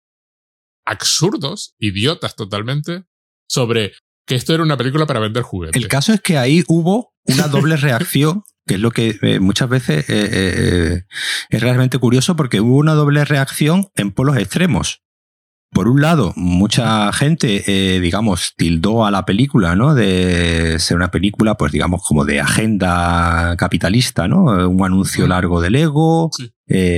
absurdos, idiotas totalmente, sobre que esto era una película para vender juguetes. El caso es que ahí hubo una doble reacción, que es lo que eh, muchas veces eh, eh, es realmente curioso, porque hubo una doble reacción en polos extremos. Por un lado, mucha gente, digamos, tildó a la película, ¿no? De ser una película, pues digamos, como de agenda capitalista, ¿no? Un anuncio largo del ego,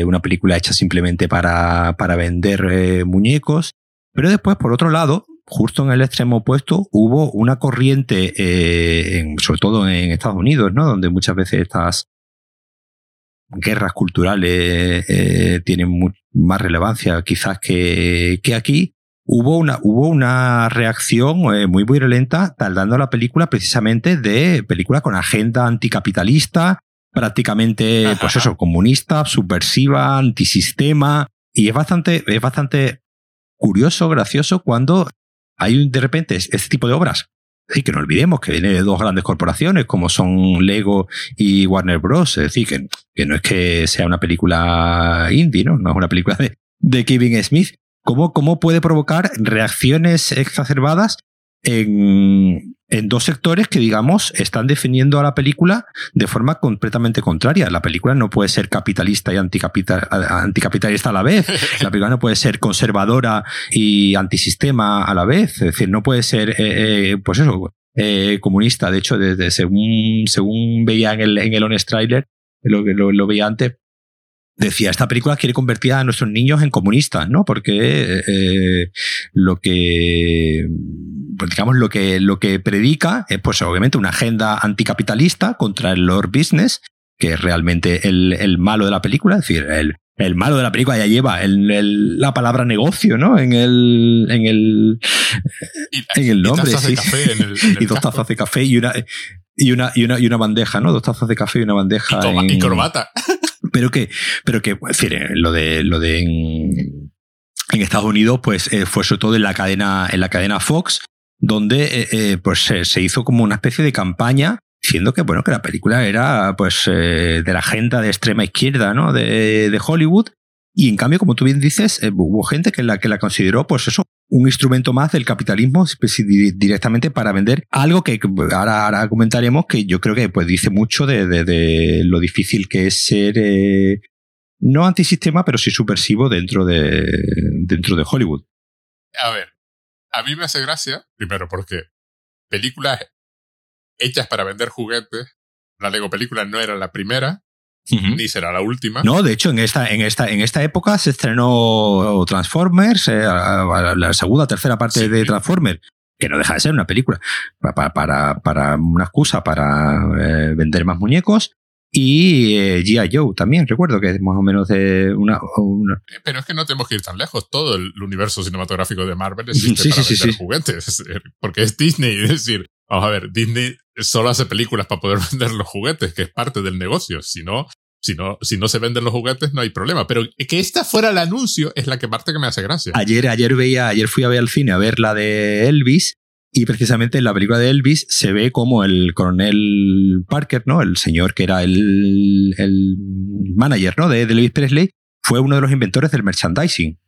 una película hecha simplemente para, para vender muñecos. Pero después, por otro lado, justo en el extremo opuesto hubo una corriente, eh, sobre todo en Estados Unidos, ¿no? donde muchas veces estas guerras culturales eh, tienen más relevancia quizás que, que, aquí, hubo una, hubo una reacción eh, muy, muy violenta tardando la película precisamente de película con agenda anticapitalista, prácticamente, pues eso, comunista, subversiva, antisistema, y es bastante, es bastante curioso, gracioso, cuando hay de repente este tipo de obras y que no olvidemos que viene de dos grandes corporaciones como son Lego y Warner Bros. Es decir, que, que no es que sea una película indie, ¿no? No es una película de, de Kevin Smith. ¿Cómo, ¿Cómo puede provocar reacciones exacerbadas en, en dos sectores que, digamos, están definiendo a la película de forma completamente contraria. La película no puede ser capitalista y anticapitalista a la vez. La película no puede ser conservadora y antisistema a la vez. Es decir, no puede ser, eh, eh, pues eso, eh, comunista. De hecho, desde según, según veía en el, en el Honest Trailer, lo, lo, lo veía antes, decía, esta película quiere convertir a nuestros niños en comunistas, ¿no? Porque lo que pues digamos lo que lo que predica es pues obviamente una agenda anticapitalista contra el Lord Business, que es realmente el, el malo de la película, es decir, el, el malo de la película ya lleva el, la palabra negocio, ¿no? En el, en el, en el nombre. Y, sí. café en el, y dos tazas de café y una, y una, y una, y una bandeja, ¿no? Dos tazas de café y una bandeja. Y, y corbata. Pero que, pero que, es decir, eh, lo de, lo de en, Estados Unidos, pues eh, fue sobre todo en la cadena, en la cadena Fox, donde eh, pues se, hizo como una especie de campaña diciendo que bueno que la película era pues de la agenda de extrema izquierda no de, de Hollywood y en cambio como tú bien dices hubo gente que la que la consideró pues eso un instrumento más del capitalismo pues, directamente para vender algo que ahora, ahora comentaremos que yo creo que pues dice mucho de, de, lo difícil que es ser eh, no antisistema pero sí subversivo dentro de dentro de Hollywood. A ver, a mí me hace gracia primero porque películas hechas para vender juguetes, la Lego película no era la primera ni será la última. No, de hecho, en esta, en esta, en esta época se estrenó Transformers, eh, la segunda, tercera parte de Transformers, que no deja de ser una película, para, para, para una excusa para eh, vender más muñecos. Y eh, G.I. Joe también, recuerdo que es más o menos de una, Pero es que no tenemos que ir tan lejos. Todo el universo cinematográfico de Marvel existe para vender juguetes. Porque es Disney. Es decir, vamos a ver, Disney solo hace películas para poder vender los juguetes, que es parte del negocio. Si no, si no, si no se venden los juguetes, no hay problema. Pero que esta fuera el anuncio es la que parte que me hace gracia. Ayer, ayer veía, ayer fui a ver al cine a ver la de Elvis. Y precisamente en la película de Elvis se ve como el coronel Parker, ¿no? El señor que era el, el manager, ¿no? De, de Elvis Presley, fue uno de los inventores del merchandising.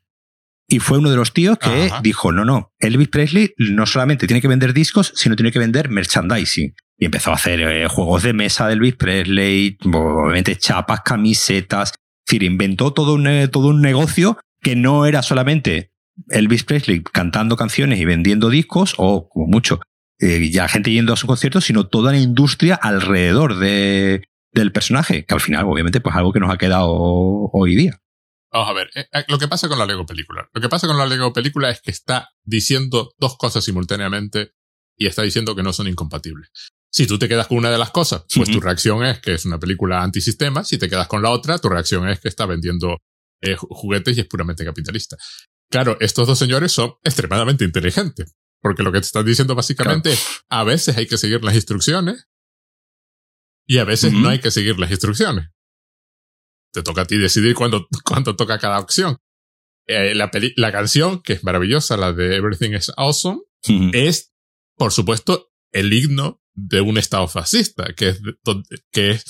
Y fue uno de los tíos que dijo, no, no, Elvis Presley no solamente tiene que vender discos, sino tiene que vender merchandising. Y empezó a hacer eh, juegos de mesa de Elvis Presley, obviamente chapas, camisetas. Es decir, inventó todo un, eh, todo un negocio que no era solamente Elvis Presley cantando canciones y vendiendo discos, o como mucho, eh, ya gente yendo a su concierto, sino toda la industria alrededor de, del personaje, que al final, obviamente, pues algo que nos ha quedado hoy día. Vamos a ver, eh, eh, lo que pasa con la Lego película. Lo que pasa con la Lego película es que está diciendo dos cosas simultáneamente y está diciendo que no son incompatibles. Si tú te quedas con una de las cosas, pues tu reacción es que es una película antisistema. Si te quedas con la otra, tu reacción es que está vendiendo eh, juguetes y es puramente capitalista. Claro, estos dos señores son extremadamente inteligentes. Porque lo que te están diciendo básicamente es, a veces hay que seguir las instrucciones Y a veces no hay que seguir las instrucciones. Te toca a ti decidir cuándo, cuándo toca cada opción. Eh, la, peli- la canción, que es maravillosa, la de Everything is Awesome, es, por supuesto, el himno de un estado fascista, que es, que es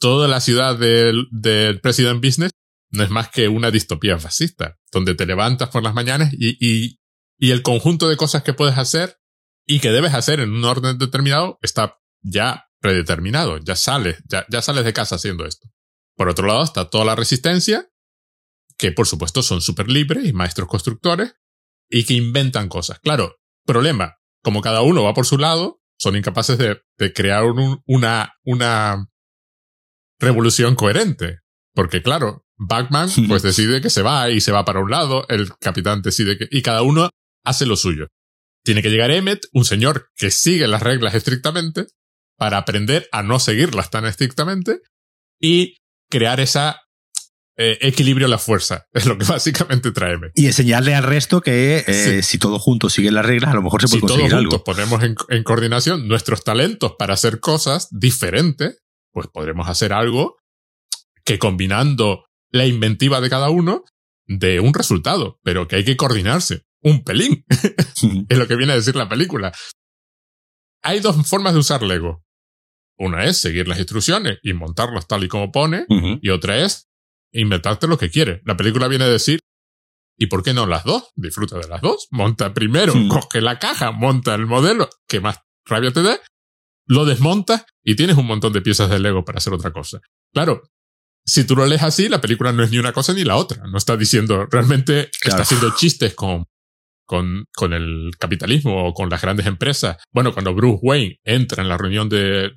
toda la ciudad del, del President Business no es más que una distopía fascista, donde te levantas por las mañanas y, y, y el conjunto de cosas que puedes hacer y que debes hacer en un orden determinado está ya predeterminado, ya sales, ya, ya sales de casa haciendo esto. Por otro lado está toda la resistencia, que por supuesto son súper libres y maestros constructores y que inventan cosas. Claro, problema, como cada uno va por su lado, son incapaces de, de crear un- una, una revolución coherente. Porque claro, Batman pues decide que se va y se va para un lado, el capitán decide que, y cada uno hace lo suyo. Tiene que llegar Emmet, un señor que sigue las reglas estrictamente, para aprender a no seguirlas tan estrictamente y crear esa eh, equilibrio a la fuerza. Es lo que básicamente trae Emmet. Y enseñarle al resto que eh, si todos juntos siguen las reglas, a lo mejor se puede si todos conseguir juntos algo. ponemos en, en coordinación nuestros talentos para hacer cosas diferentes, pues podremos hacer algo que combinando la inventiva de cada uno de un resultado, pero que hay que coordinarse un pelín, es lo que viene a decir la película. Hay dos formas de usar Lego. Una es seguir las instrucciones y montarlos tal y como pone, y otra es inventarte lo que quieres. La película viene a decir, ¿y por qué no las dos? Disfruta de las dos. Monta primero, coge la caja, monta el modelo que más rabia te dé, lo desmontas y tienes un montón de piezas de Lego para hacer otra cosa. Claro, si tú lo lees así, la película no es ni una cosa ni la otra. No está diciendo, realmente Claro. está haciendo chistes con, con, con el capitalismo o con las grandes empresas. Bueno, cuando Bruce Wayne entra en la reunión de... eh,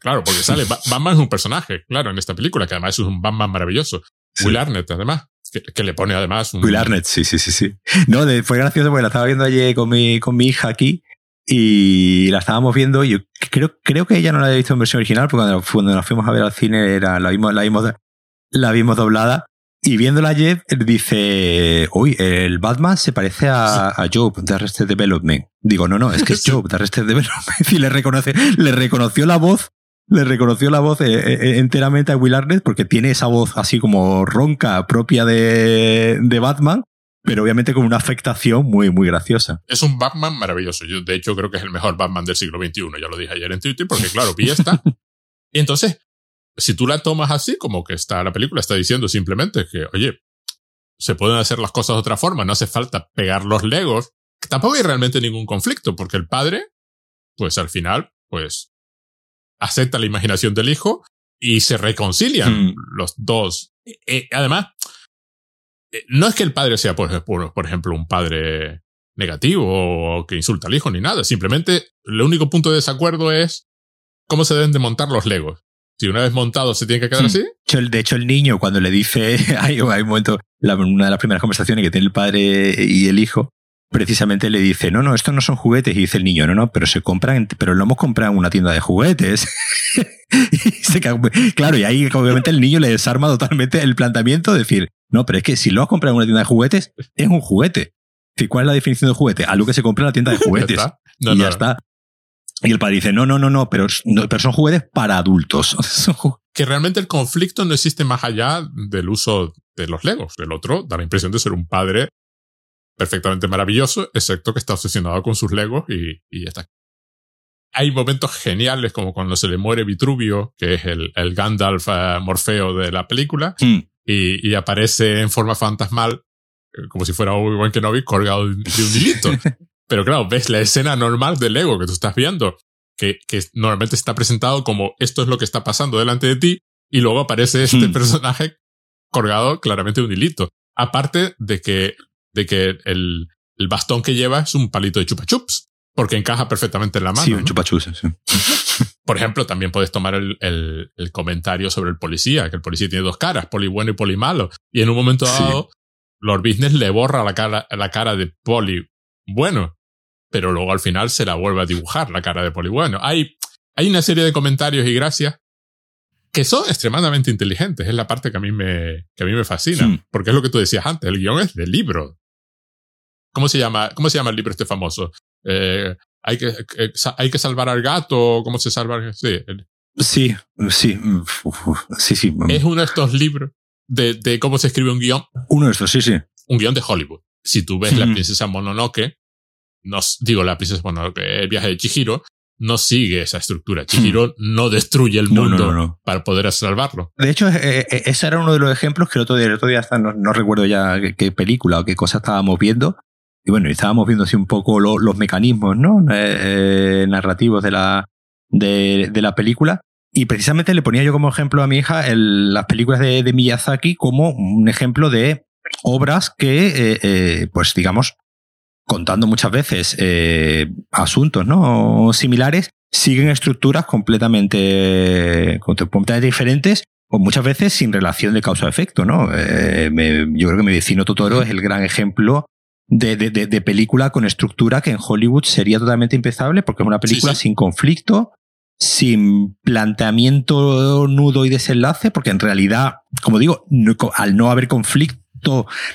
Claro, porque sale, Ba- Batman es un personaje, claro, en esta película, que además es un Batman maravilloso. Sí. Will Arnett, además, que, que le pone además un... Will Arnett, sí, sí, sí, sí. No, de- fue gracioso porque la estaba viendo ayer con mi, con mi hija aquí y la estábamos viendo y yo creo, creo que ella no la había visto en versión original porque cuando, cuando nos fuimos a ver al cine era, la, vimos, la, vimos, la vimos doblada y viéndola ayer dice, uy, el Batman se parece a, a Job de Arrested Development. Digo, no, no, es que es. Job de Arrested Development y le reconoce, le reconoció la voz le reconoció la voz eh, eh, enteramente a Will Arnett porque tiene esa voz así como ronca propia de, de Batman, pero obviamente con una afectación muy, muy graciosa. Es un Batman maravilloso. Yo, de hecho, creo que es el mejor Batman del siglo XXI. Ya lo dije ayer en Twitter, porque claro, vi esta. y entonces, si tú la tomas así, como que está la película, está diciendo simplemente que, oye, se pueden hacer las cosas de otra forma, no hace falta pegar los legos. Tampoco hay realmente ningún conflicto, porque el padre, pues al final, pues acepta la imaginación del hijo y se reconcilian Mm. los dos. Eh, eh, además, no es que el padre sea, por, por, ejemplo, un padre negativo o que insulta al hijo ni nada. Simplemente, el único punto de desacuerdo es cómo se deben de montar los legos. Si una vez montado se tiene que quedar Hmm. así, De hecho, el- niño cuando le dice, hay, un momento, una de las primeras conversaciones que tiene el padre y el hijo, precisamente le dice, no, no, estos no son juguetes. Y dice el niño, no, no, pero se compran, en- pero lo hemos comprado en una tienda de juguetes. y se claro, y ahí obviamente el niño le desarma totalmente el planteamiento de decir, no, pero es que si lo has comprado en una tienda de juguetes, es un juguete. ¿Cuál es la definición de juguete? Algo que se compra en la tienda de juguetes. No, y no, ya está. Y el padre dice, no, no, no, no, pero, pero son juguetes para adultos. Que realmente el conflicto no existe más allá del uso de los legos. El otro da la impresión de ser un padre perfectamente maravilloso, excepto que está obsesionado con sus legos y, y ya está. Hay momentos geniales como cuando se le muere Vitruvio, que es el, el Gandalf eh, Morfeo de la película, Hmm. Y, y aparece en forma fantasmal, eh, como si fuera Obi-Wan Kenobi colgado de, un hilito. Pero claro, ves la escena normal del Lego que tú estás viendo, que, que normalmente está presentado como esto es lo que está pasando delante de ti, y luego aparece este Hmm. personaje colgado claramente de un hilito. Aparte de que, de que el, el bastón que lleva es un palito de chupa chups, porque encaja perfectamente en la mano. Sí, ¿no? un chupachus. sí. Por ejemplo, también puedes tomar el, el, el comentario sobre el policía, que el policía tiene dos caras, poli bueno y poli malo. Y en un momento Sí. dado, Lord Business le borra la cara, la cara de poli bueno, pero luego al final se la vuelve a dibujar la cara de poli bueno. Hay, hay una serie de comentarios y gracias que son extremadamente inteligentes. Es la parte que a mí me, que a mí me fascina. Porque es lo que tú decías antes, el guion es de libro. ¿Cómo se llama, cómo se llama el libro este famoso? Eh, hay que, eh, hay que salvar al gato, ¿cómo se salva? Sí, el- Sí, sí, sí, sí. Es uno de estos libros de, de, cómo se escribe un guion. Uno de estos, sí, sí. Un guion de Hollywood. Si tú ves La Princesa Mononoke, no, digo La Princesa Mononoke, el viaje de Chihiro, no sigue esa estructura. Chihiro no destruye el mundo para poder salvarlo. De hecho, eh, eh, ese era uno de los ejemplos que el otro día, el otro día no, recuerdo ya qué, película o qué cosa estábamos viendo. Y bueno, estábamos viendo así un poco los mecanismos ¿no? Eh, narrativos de la, de, la película. Y precisamente le ponía yo como ejemplo a mi hija las películas de, Miyazaki como un ejemplo de obras que, pues digamos, contando muchas veces eh, asuntos ¿no? similares, siguen estructuras completamente, completamente diferentes o muchas veces sin relación de causa-efecto. ¿no? Eh, yo creo que mi vecino Totoro es el gran ejemplo de, de, de, película con estructura que en Hollywood sería totalmente impensable porque es una película sin conflicto, sin planteamiento nudo y desenlace, porque en realidad, como digo, al no haber conflicto,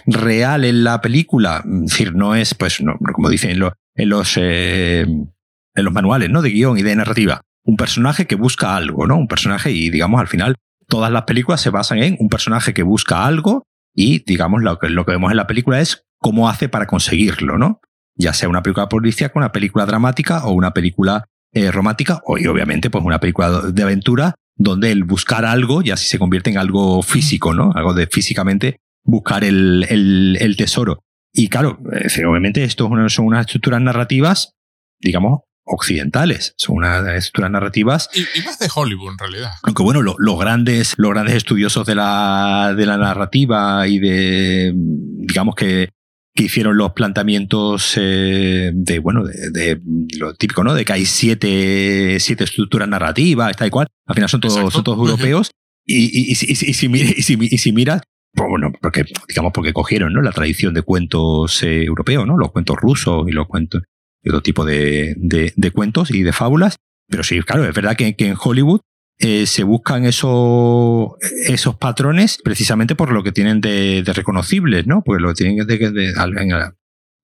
real en la película, es decir, no es, pues, no, como dicen en, en los, eh, en los manuales, ¿no? De guion y de narrativa. Un personaje que busca algo, ¿no? Un personaje y, digamos, al final, todas las películas se basan en un personaje que busca algo y, digamos, lo que, lo que vemos en la película es cómo hace para conseguirlo, ¿no? Ya sea una película policíaca, una película dramática o una película eh, romántica o, y obviamente, pues una película de aventura donde el buscar algo ya sí se convierte en algo físico, ¿no? Algo de físicamente buscar el, el, tesoro. Y claro, obviamente esto son unas estructuras narrativas, digamos, occidentales. Son unas estructuras narrativas. Y, más de Hollywood, en realidad. Aunque bueno, los grandes, los grandes estudiosos de la, de la narrativa y de, digamos que, que hicieron los planteamientos eh, de, bueno, de, lo típico, ¿no? De que hay siete, siete estructuras narrativas, está igual. Al final son todos, son todos europeos. Y, y, y, y, si, y, si, y si miras, pues bueno, porque, digamos, porque cogieron, ¿no? La tradición de cuentos eh, europeos, ¿no? Los cuentos rusos y los cuentos, y otro tipo de, de, cuentos y de fábulas. Pero sí, claro, es verdad que, en Hollywood eh, se buscan esos, esos patrones precisamente por lo que tienen de, reconocibles, ¿no? Porque lo que tienen de, de,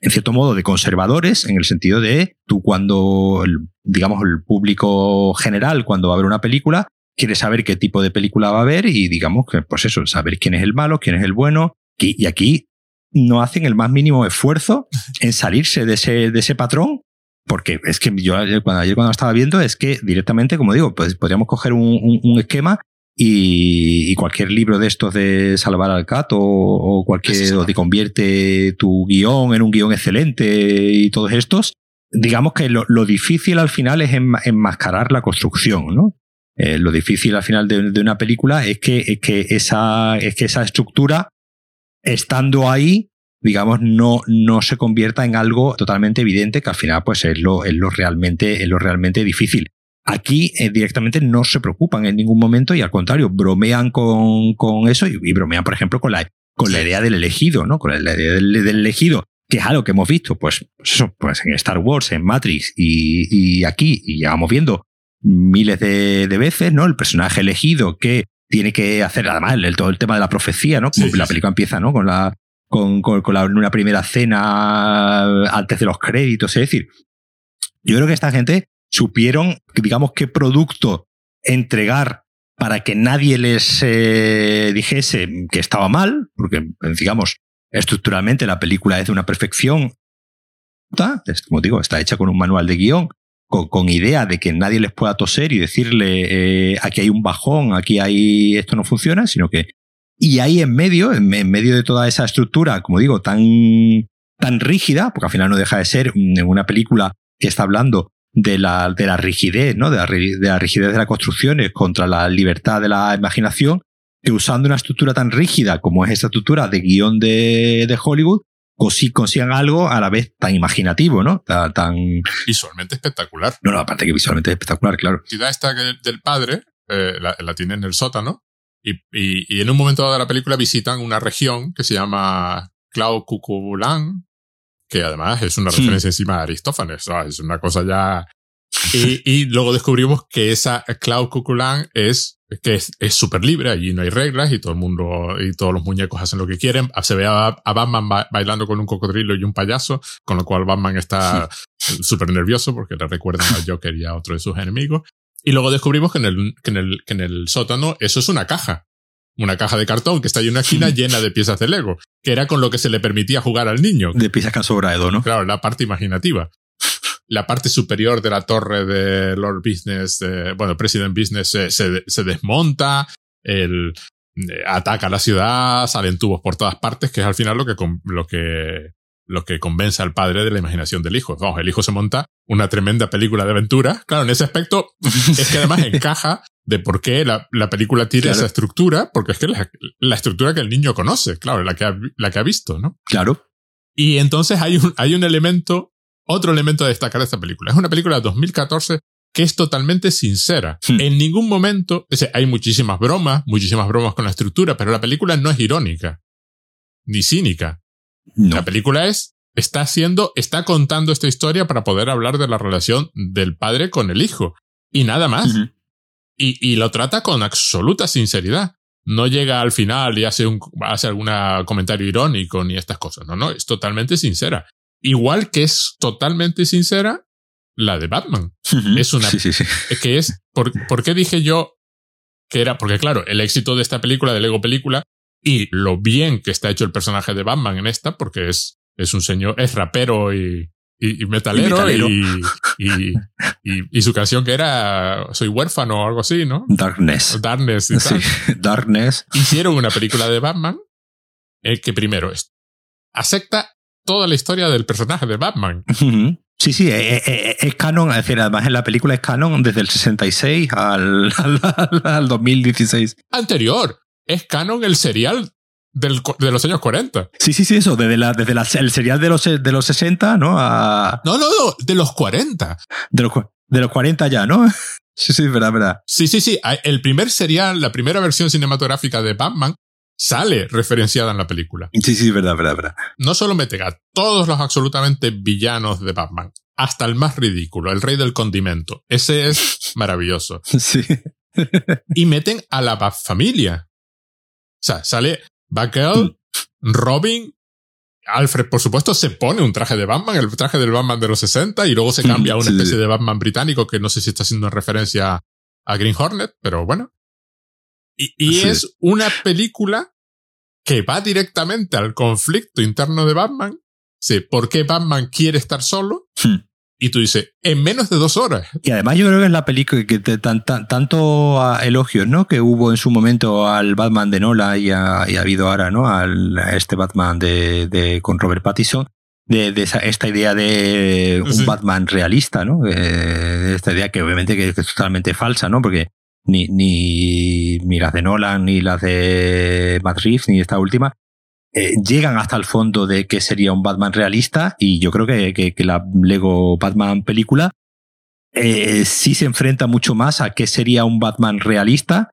en, cierto modo de conservadores, en el sentido de tú cuando, digamos, el público general, cuando va a ver una película, quiere saber qué tipo de película va a ver y digamos que, pues eso, saber quién es el malo, quién es el bueno. Y aquí no hacen el más mínimo esfuerzo en salirse de ese, de ese patrón, porque es que yo ayer cuando, ayer cuando estaba viendo es que directamente, como digo, pues podríamos coger un, un, esquema y, cualquier libro de estos de salvar al cat o, cualquier, o te convierte tu guion en un guion excelente y todos estos, digamos que lo, lo difícil al final es enmascarar la construcción, ¿no? Eh, lo difícil al final de, una película es que, es que, esa, es que esa estructura, estando ahí, digamos, no, no se convierta en algo totalmente evidente, que al final pues es lo, es lo, realmente, es lo realmente difícil. Aquí eh, directamente no se preocupan en ningún momento y al contrario, bromean con, con eso y, bromean, por ejemplo, con la, con la idea del elegido, ¿no? Con la idea del, elegido, que es algo que hemos visto, pues, pues, eso, pues en Star Wars, en Matrix y, y aquí, y ya vamos viendo miles de, veces, ¿no? El personaje elegido que tiene que hacer, además, el, todo el tema de la profecía, ¿no? Como la película empieza, ¿no? Con la, con, con, la, una primera cena antes de los créditos. Es decir, yo creo que esta gente supieron, digamos, qué producto entregar para que nadie les eh, dijese que estaba mal, porque, digamos, estructuralmente la película es de una perfección. Como digo, está hecha con un manual de guion con, idea de que nadie les pueda toser y decirle eh, aquí hay un bajón, aquí hay esto no funciona, sino que y ahí en medio, en, medio de toda esa estructura, como digo, tan tan rígida, porque al final no deja de ser una película que está hablando de la, de la rigidez, ¿no? De la, de la rigidez de las construcciones contra la libertad de la imaginación, que usando una estructura tan rígida como es esta estructura de guion de, de Hollywood, consigan algo a la vez tan imaginativo, ¿no? Tan, Visualmente espectacular. No, no, aparte que visualmente es espectacular, claro. La esta del padre eh, la, tiene en el sótano y, y, en un momento dado de la película visitan una región que se llama Clau Cuculán, que además es una referencia encima de Aristófanes, es una cosa ya... Y, y luego descubrimos que esa Clau Cuculán es que es súper libre, allí no hay reglas y todo el mundo y todos los muñecos hacen lo que quieren. Se ve a, Batman bailando con un cocodrilo y un payaso, con lo cual Batman está súper nervioso porque le recuerdan a Joker y a otro de sus enemigos. Y luego descubrimos que en el, que en el, que en el sótano eso es una caja. Una caja de cartón que está ahí en una esquina llena de piezas de Lego, que era con lo que se le permitía jugar al niño. De piezas que han sobrado, ¿no? Claro, la parte imaginativa. La parte superior de la torre de Lord Business, eh, bueno, President Business, se, se, se desmonta, el, eh, ataca la ciudad, salen tubos por todas partes, que es al final lo que, lo que, lo que convence al padre de la imaginación del hijo. Vamos, el hijo se monta una tremenda película de aventura. Claro, en ese aspecto es que además encaja de por qué la, la película tiene Claro. esa estructura, porque es que la, la estructura que el niño conoce, claro, la que ha, la que ha visto, ¿no? Claro. Y entonces hay un, hay un elemento, otro elemento a destacar de esta película. Es una película de 2014 que es totalmente sincera. Hmm. En ningún momento, es decir, hay muchísimas bromas, muchísimas bromas con la estructura, pero la película no es irónica, ni cínica. No. La película es, está haciendo, está contando esta historia para poder hablar de la relación del padre con el hijo. Y nada más. Y, y lo trata con absoluta sinceridad. No llega al final y hace un, hace algún comentario irónico ni estas cosas. No, no, es totalmente sincera. Igual que es totalmente sincera la de Batman. Es una- Sí, sí, sí. Es que es, ¿por, ¿por qué dije yo que era? Porque claro, el éxito de esta película, de Lego película, y lo bien que está hecho el personaje de Batman en esta, porque es, es un señor, es rapero y, y, y metalero, Y metalero. Y, su canción que era Soy huérfano o algo así, ¿no? Darkness. Darkness y Sí. tal. Darkness. Hicieron una película de Batman eh, que primero es, acepta toda la historia del personaje de Batman. Sí, sí, es, es- es canon, es decir, además en la película es canon desde el 66 al, al, al- al 2016. Anterior, es canon el serial del, de los años 40. Sí, sí, sí, eso, desde, la, desde la- el serial de los, de los 60, ¿no? A, No, no, no, de los 40. de, los, de los 40 ya, ¿no? Sí, sí, verdad, verdad. Sí, sí, sí. El primer serial, la primera versión cinematográfica de Batman sale referenciada en la película. Sí, sí, verdad, verdad, verdad. No solo mete a todos los absolutamente villanos de Batman, hasta el más ridículo, el rey del condimento. Ese es maravilloso. Sí. Y meten a la Bat-familia. O sea, sale Batgirl, Robin, Alfred, por supuesto, se pone un traje de Batman, el traje del Batman de los 60, y luego se cambia a una especie de Batman británico que no sé si está haciendo referencia a Green Hornet, pero bueno. Y, es una película que va directamente al conflicto interno de Batman. Sí, ¿por qué Batman quiere estar solo? Y tú dices, en menos de dos horas. Y además yo creo que es la película que te- tan, tan- tanto elogios, ¿no? Que hubo en su momento al Batman de Nola y ha, y ha habido ahora, ¿no? Al, a este Batman de, de- con Robert Pattinson. De, de esa- esta idea de un Sí. Batman realista, ¿no? Eh, esta idea que obviamente que es totalmente falsa, ¿no? Porque ni, ni, ni las de Nolan, ni las de Matt Reeves, ni esta última, eh, llegan hasta el fondo de que sería un Batman realista y yo creo que, que, la Lego Batman película eh, sí se enfrenta mucho más a qué sería un Batman realista,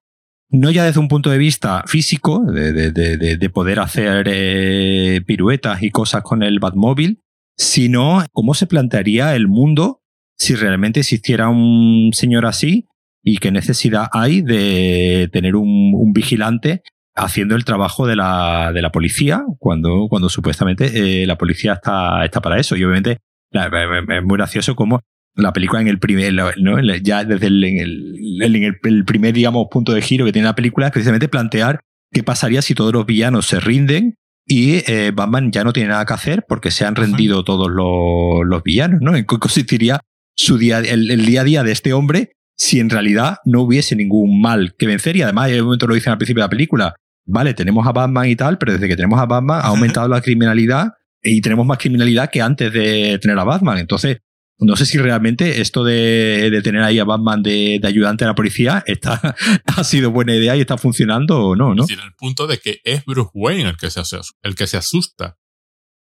no ya desde un punto de vista físico, de, de- de- de- de poder hacer eh, piruetas y cosas con el Batmóvil, sino cómo se plantearía el mundo si realmente existiera un señor así y qué necesidad hay de tener un vigilante haciendo el trabajo de la, de la policía cuando, cuando supuestamente eh, la policía está, está para eso. Y obviamente la- es muy gracioso como la película en el primer, ¿no? ya desde el, en el, en el- el primer, digamos, punto de giro que tiene la película es precisamente plantear qué pasaría si todos los villanos se rinden y eh, Batman ya no tiene nada que hacer porque se han rendido todos los, los villanos, ¿no? ¿En qué consistiría su día, el, el día a día de este hombre si en realidad no hubiese ningún mal que vencer? Y además, en el momento lo dicen al principio de la película, vale, tenemos a Batman y tal, pero desde que tenemos a Batman ha aumentado la criminalidad y tenemos más criminalidad que antes de tener a Batman. Entonces, no sé si realmente esto de, de tener ahí a Batman de, de ayudante a la policía está, ha sido buena idea y está funcionando o no, ¿no? Es decir, el punto de que es Bruce Wayne el que se, asu- el que se asusta.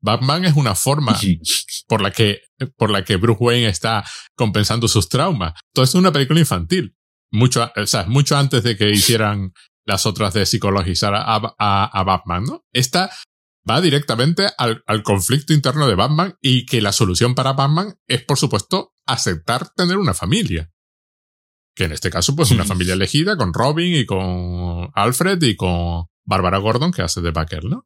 Batman es una forma por la que, por la que Bruce Wayne está compensando sus traumas. Todo esto es una película infantil. Mucho, o sea, mucho antes de que hicieran las otras de psicologizar a, a- a Batman, ¿no? Esta va directamente al, al conflicto interno de Batman y que la solución para Batman es, por supuesto, aceptar tener una familia. Que en este caso, pues, una Sí. familia elegida con Robin y con Alfred y con Barbara Gordon, que hace de Batgirl, ¿no?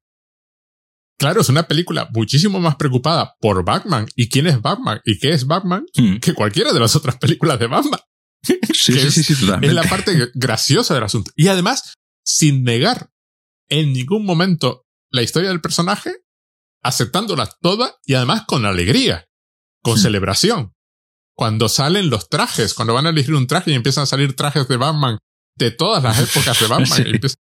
Claro, es una película muchísimo más preocupada por Batman y quién es Batman y qué es Batman Hmm. que cualquiera de las otras películas de Batman. Sí, sí, es, sí, sí, totalmente. es la parte graciosa del asunto. Y además, sin negar en ningún momento la historia del personaje, aceptándola toda y además con alegría, con Sí. celebración. Cuando salen los trajes, cuando van a elegir un traje y empiezan a salir trajes de Batman de todas las épocas de Batman. Sí. y, empieza-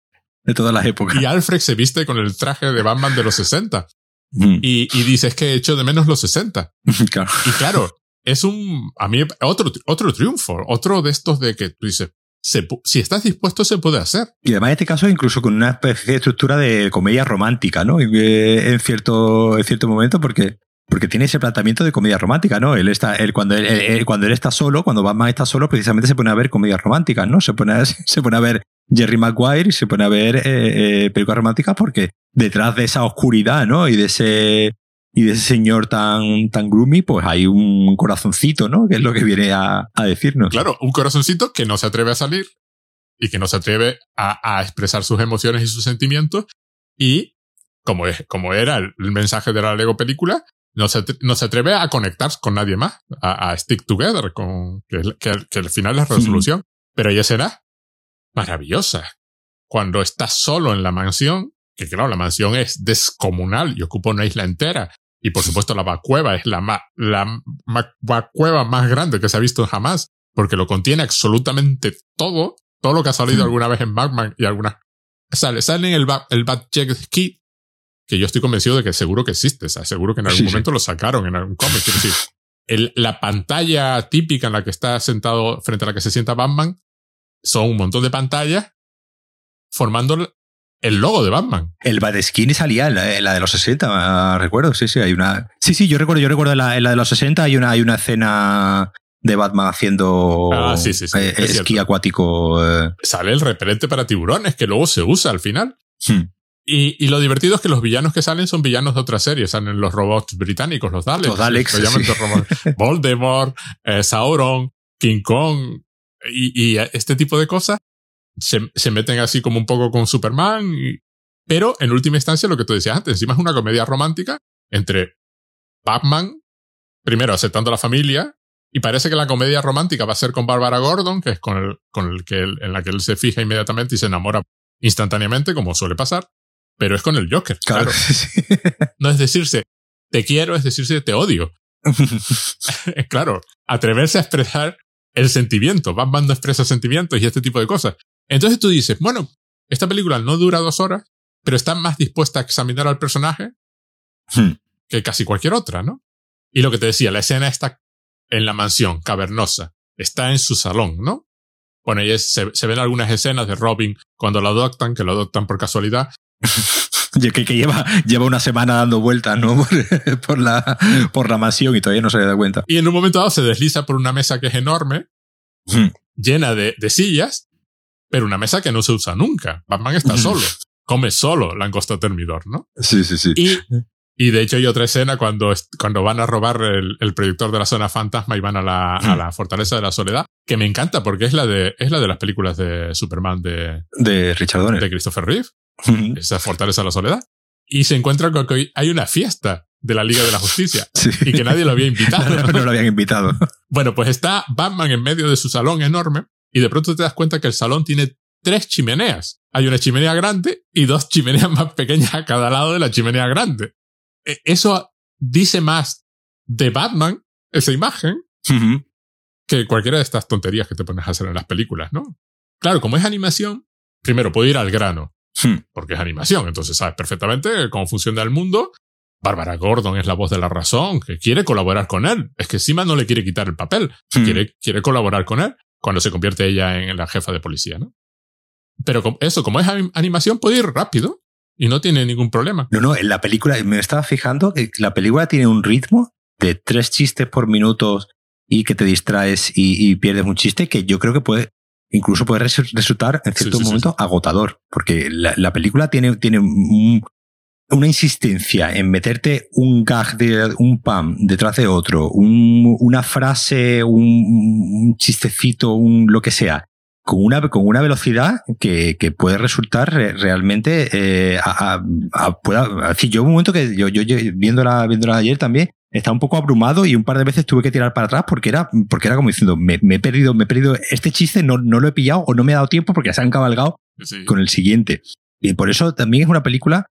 De todas las épocas. y Alfred se viste con el traje de Batman de los 60. Mm, Y, y dice, es que he hecho de menos los 60. claro. Y claro, es un, a mí, otro, otro triunfo, otro de estos de que tú dices, se si estás dispuesto se puede hacer. Y además en este caso incluso con una especie de estructura de comedia romántica, ¿no? En, en cierto, en cierto momento porque, porque tiene ese planteamiento de comedia romántica, ¿no? Él está, él, cuando, él, él- cuando él está solo, cuando Batman está solo, precisamente se pone a ver comedias románticas, ¿no? Se pone a, se pone a ver Jerry Maguire y se pone a ver eh, eh, películas románticas porque detrás de esa oscuridad, ¿no? Y de ese y de ese señor tan, tan gloomy, pues hay un corazoncito, ¿no? Que es lo que viene a, a decirnos. Claro, un corazoncito que no se atreve a salir y que no se atreve a, a expresar sus emociones y sus sentimientos. Y como, es, como era el, el mensaje de la Lego película, no se, no se atreve a conectar con nadie más, a, a stick together, con, que, que, que al final es resolución. Pero hay escenas maravillosas. Cuando estás solo en la mansión, que claro, la mansión es descomunal y ocupa una isla entera. Y por supuesto la vacueva es la, ma- la ma- vacueva más grande que se ha visto jamás, porque lo contiene absolutamente todo, todo lo que ha salido alguna vez en Batman y algunas... Sale, sale en el, el Batjet Kit, que yo estoy convencido de que seguro que existe, o sea, seguro que en algún Sí, sí. momento lo sacaron en algún cómic. Quiero decir, el- la pantalla típica en la que está sentado frente a la que se sienta Batman son un montón de pantallas formando el- logo de Batman. El Bad Skin salía en la, en la de los 60, ah, recuerdo, sí, sí, hay una... Sí, sí, yo recuerdo, yo recuerdo en la, en la de los 60 hay una, hay una escena de Batman haciendo Ah, sí, sí, sí, eh, es esquí cierto. acuático. eh. Sale el repelente para tiburones, que luego se usa al final. Hmm. Y, y lo divertido es que los villanos que salen son villanos de otras series. Salen los robots británicos, los Daleks. Los Daleks, sí. robots. Voldemort, eh, Sauron, King Kong y, y este tipo de cosas se, se meten así como un poco con Superman. y- pero en última instancia, lo que tú decías antes, encima es una comedia romántica entre Batman, primero aceptando a la familia, y parece que la comedia romántica va a ser con Barbara Gordon, que es con el, con el que él- en la que él se fija inmediatamente y se enamora instantáneamente, como suele pasar, pero es con el Joker. Claro. Claro. No es decirse te quiero, es decirse te odio. claro, atreverse a expresar el sentimiento. Batman no expresa sentimientos y este tipo de cosas. Entonces tú dices, bueno, esta película no dura dos horas, pero está más dispuesta a examinar al personaje Hmm. que casi cualquier otra, ¿no? Y lo que te decía, la escena está en la mansión cavernosa, está en su salón, ¿no? Bueno, y es- se, se ven algunas escenas de Robin cuando lo adoptan, que lo adoptan por casualidad, que, que lleva, lleva una semana dando vueltas, ¿no? Por, por la, por la mansión y todavía no se le da cuenta. y en un momento dado se desliza por una mesa que es enorme, Hmm. llena de, de sillas, pero una mesa que no se usa nunca. Batman está solo, come solo langosta termidor, ¿no? Sí, sí, sí. Y, y de hecho hay otra escena cuando, cuando van a robar el, el proyector de la zona fantasma y van a la, a la fortaleza de la soledad, que me encanta porque es la de, es la de las películas de Superman de, De Richard Donner. de Christopher Reeve, esa fortaleza de la soledad. Y se encuentran con que hay una fiesta de la Liga de la Justicia Sí. y que nadie lo había No, invitado. no, no lo habían invitado. Bueno, pues está Batman en medio de su salón enorme y de pronto te das cuenta que el salón tiene tres chimeneas. Hay una chimenea grande y dos chimeneas más pequeñas a cada lado de la chimenea grande. E- Eso dice más de Batman, esa imagen, que cualquiera de estas tonterías que te pones a hacer en las películas, ¿no? Claro, como es animación, primero puedo ir al grano, Hmm. porque es animación, entonces sabes perfectamente cómo funciona el mundo. Bárbara Gordon es la voz de la razón, que quiere colaborar con él. Es que encima no le quiere quitar el papel, Hmm. quiere, quiere colaborar con él cuando se convierte ella en la jefa de policía, ¿no? Pero eso, como es anim- animación, puede ir rápido y no tiene ningún problema. No, no, en la película, me estaba fijando que la película tiene un ritmo de tres chistes por minuto y que te distraes y, y pierdes un chiste que yo creo que puede, incluso puede resu- resultar en cierto sí, sí, momento agotador, porque la, la película tiene, tiene un- una insistencia en meterte un gag de un pam detrás de otro, un- una frase, un, un chistecito, un lo que sea, con una, con una velocidad que, que puede resultar re- realmente, eh, a, a- a- pueda- decir, yo un momento que yo, yo, yo viéndola, viéndola ayer también, estaba un poco abrumado y un par de veces tuve que tirar para atrás porque era, porque era como diciendo, me, he perdido, me he perdido este chiste, no, no lo he pillado o no me he dado tiempo porque se han cabalgado con el siguiente. Y por eso también es una película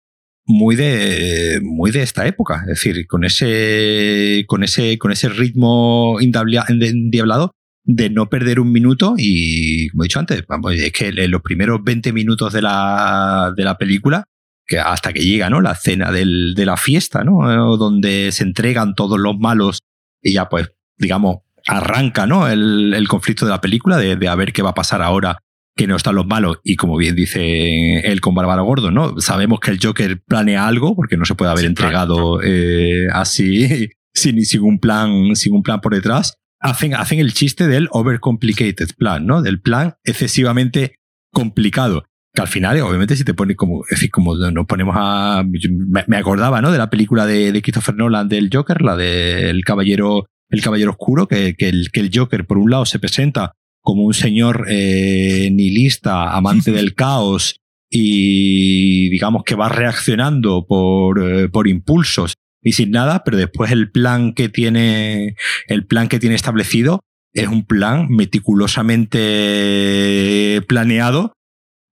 muy de, muy de esta época. Es decir, con ese, con ese, con ese ritmo endiablado de no perder un minuto y, como he dicho antes, es que los primeros 20 minutos de la, de la película, que hasta que llega, ¿no? La cena del, de la fiesta, ¿no? Donde se entregan todos los malos y ya, pues, digamos, arranca, ¿no? El, el conflicto de la película de, de a ver qué va a pasar ahora que no están los malos y como bien dice él con Bárbara Gordo, ¿no? Sabemos que el Joker planea algo porque no se puede haber entregado eh, así sin, sin, un plan, sin un plan por detrás. Hacen, hacen el chiste del overcomplicated plan, ¿no? Del plan excesivamente complicado. Que al final, obviamente, si te pones como, es decir, como nos ponemos a, me, acordaba, ¿no? De la película de, de Christopher Nolan del Joker, la del caballero, el caballero oscuro, que, que, el, que el Joker, por un lado, se presenta como un señor eh, nihilista, amante del caos y digamos que va reaccionando por, eh, por impulsos y sin nada, pero después el plan que tiene, el plan que tiene establecido es un plan meticulosamente planeado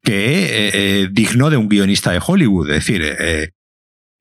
que eh, eh digno de un guionista de Hollywood. Es decir, eh,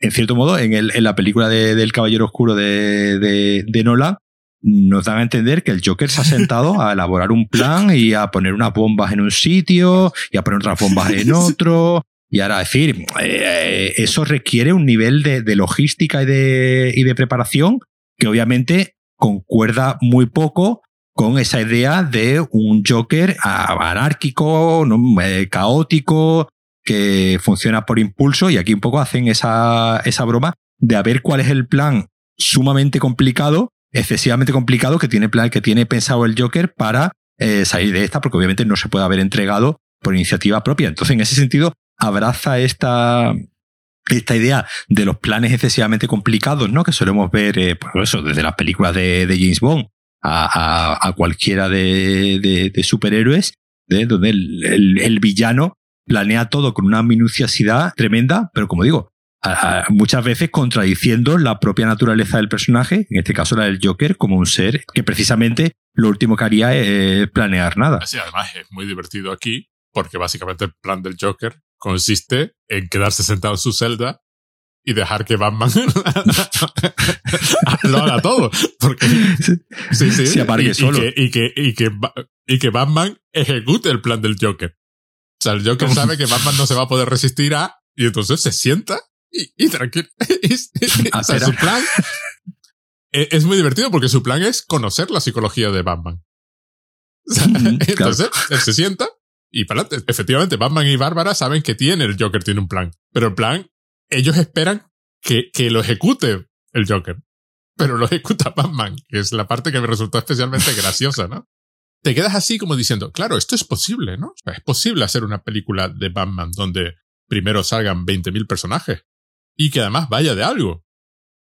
en cierto modo, en, el, en la película de, del Caballero Oscuro de, de, de Nolan, nos dan a entender que el Joker se ha sentado a elaborar un plan y a poner unas bombas en un sitio y a poner otras bombas en otro. Y ahora decir, eh, eso requiere un nivel de, de logística y de, y de preparación que obviamente concuerda muy poco con esa idea de un Joker anárquico. Eh, caótico, que funciona por impulso. Y aquí un poco hacen esa, esa broma de a ver cuál es el plan sumamente complicado excesivamente complicado que tiene, que tiene pensado el Joker para eh, salir de esta, porque obviamente no se puede haber entregado por iniciativa propia. Entonces, en ese sentido, abraza esta, esta idea de los planes excesivamente complicados, ¿no? Que solemos ver, eh, por eso, desde las películas de, de James Bond a, cualquiera de, de, superhéroes, de, donde el, villano planea todo con una minuciosidad tremenda, pero como digo, muchas veces contradiciendo la propia naturaleza del personaje, en este caso la del Joker, como un ser que precisamente lo último que haría es planear nada. Sí, además es muy divertido aquí, porque básicamente el plan del Joker consiste en quedarse sentado en su celda y dejar que Batman lo haga todo. Porque, sí, sí, y, que, y, que, y, que, y que Batman ejecute el plan del Joker. O sea, el Joker sabe que Batman no se va a poder resistir a, y entonces se sienta y, tranquilo. o sea, su plan e, es muy divertido porque su plan es conocer la psicología de Batman. entonces, él se sienta y para adelante. Efectivamente, Batman y Bárbara saben que tiene el Joker, tiene un plan. Pero el plan, ellos esperan que, que lo ejecute el Joker. Pero lo ejecuta Batman, que es la parte que me resultó especialmente graciosa, ¿no? Te quedas así como diciendo, claro, esto es posible, ¿no? O sea, es posible hacer una película de Batman donde primero salgan 20.000 personajes y que además vaya de algo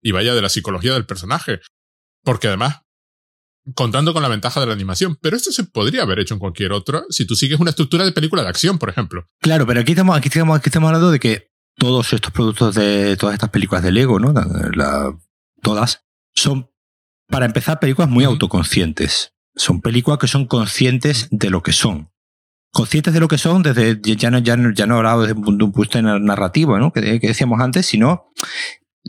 y vaya de la psicología del personaje. Porque además, contando con la ventaja de la animación, pero esto se podría haber hecho en cualquier otro si tú sigues una estructura de película de acción, por ejemplo. Claro, pero aquí estamos, aquí estamos, aquí estamos hablando de que todos estos productos de todas estas películas de Lego, ¿no? La, todas, son, para empezar, películas muy autoconscientes. Son películas que son conscientes de lo que son conscientes de lo que son, desde ya no, ya no, ya no hablado desde un punto narrativo, ¿no? Que, decíamos antes, sino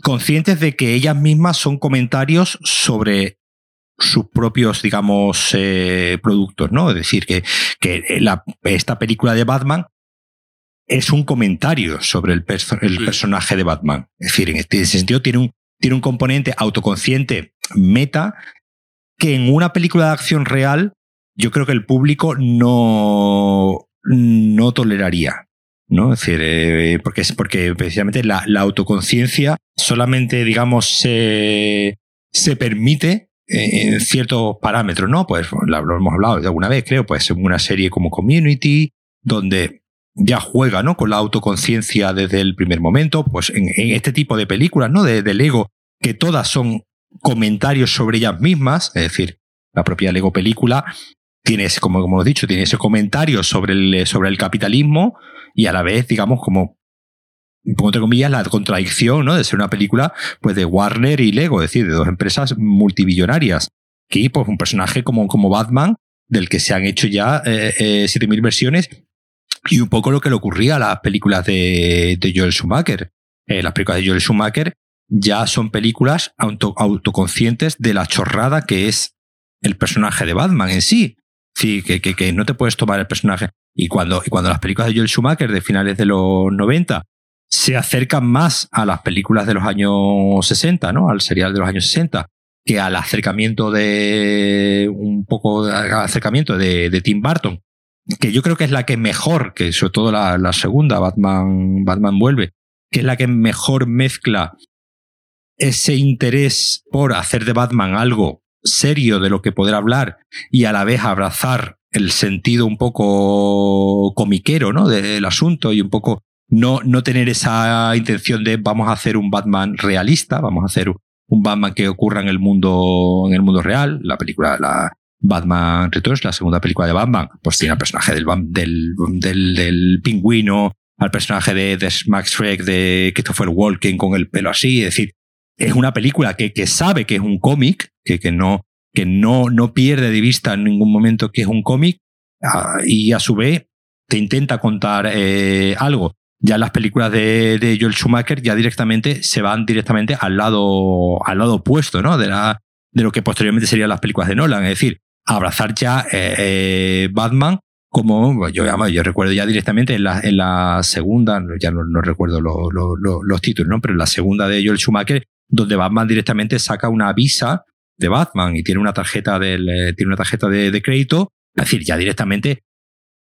conscientes de que ellas mismas son comentarios sobre sus propios, digamos, eh, productos, ¿no? Es decir, que, que la, esta película de Batman es un comentario sobre el, el personaje de Batman. Es decir, en este sentido tiene un, tiene un componente autoconsciente meta que en una película de acción real yo creo que el público no, no toleraría. ¿no? Es decir, eh, porque, precisamente la, la autoconciencia solamente, digamos, se, se permite en ciertos parámetros, ¿no? Pues lo, hemos hablado de alguna vez, creo, pues en una serie como Community, donde ya juega, ¿no? Con la autoconciencia desde el primer momento, pues en, este tipo de películas, ¿no? De, de Lego, que todas son comentarios sobre ellas mismas, es decir, la propia Lego película tienes, como, como he dicho, tiene ese comentario sobre el, sobre el capitalismo y a la vez, digamos, como entre comillas, la contradicción, ¿no? De ser una película, pues, de Warner y Lego, es decir, de dos empresas multibillonarias. Aquí, pues, un personaje como, como Batman, del que se han hecho ya eh, eh, 7.000 versiones, y un poco lo que le ocurría a las películas de, de Joel Schumacher. Eh, las películas de Joel Schumacher ya son películas auto, autoconscientes de la chorrada que es el personaje de Batman en sí. Sí, que, que, no te puedes tomar el personaje. Y cuando, y cuando las películas de Joel Schumacher de finales de los 90 se acercan más a las películas de los años 60, ¿no? Al serial de los años 60, que al acercamiento de un poco acercamiento de, de Tim Burton, que yo creo que es la que mejor, que sobre todo la, la segunda, Batman, Batman vuelve, que es la que mejor mezcla ese interés por hacer de Batman algo serio de lo que poder hablar y a la vez abrazar el sentido un poco comiquero ¿no? del asunto y un poco no, no tener esa intención de vamos a hacer un Batman realista, vamos a hacer un Batman que ocurra en el mundo, en el mundo real. La película, la Batman Returns, la segunda película de Batman, pues tiene al personaje del, del, del, del pingüino, al personaje de, de Max Schreck, de Christopher Walken con el pelo así, es decir, es una película que, que sabe que es un cómic, que, que, no, que no, no pierde de vista en ningún momento que es un cómic, uh, y a su vez te intenta contar eh, algo ya las películas de, de, Joel Schumacher ya directamente se van directamente al lado, al lado opuesto, ¿no? De, la, de lo que posteriormente serían las películas de Nolan. Es decir, abrazar ya eh, eh, Batman como yo, yo recuerdo ya directamente en la, en la segunda, ya no, recuerdo lo, los títulos, ¿no? Pero en la segunda de Joel Schumacher, donde Batman directamente saca una visa de Batman y tiene una tarjeta del, eh, tiene una tarjeta de, de crédito. Es decir, ya directamente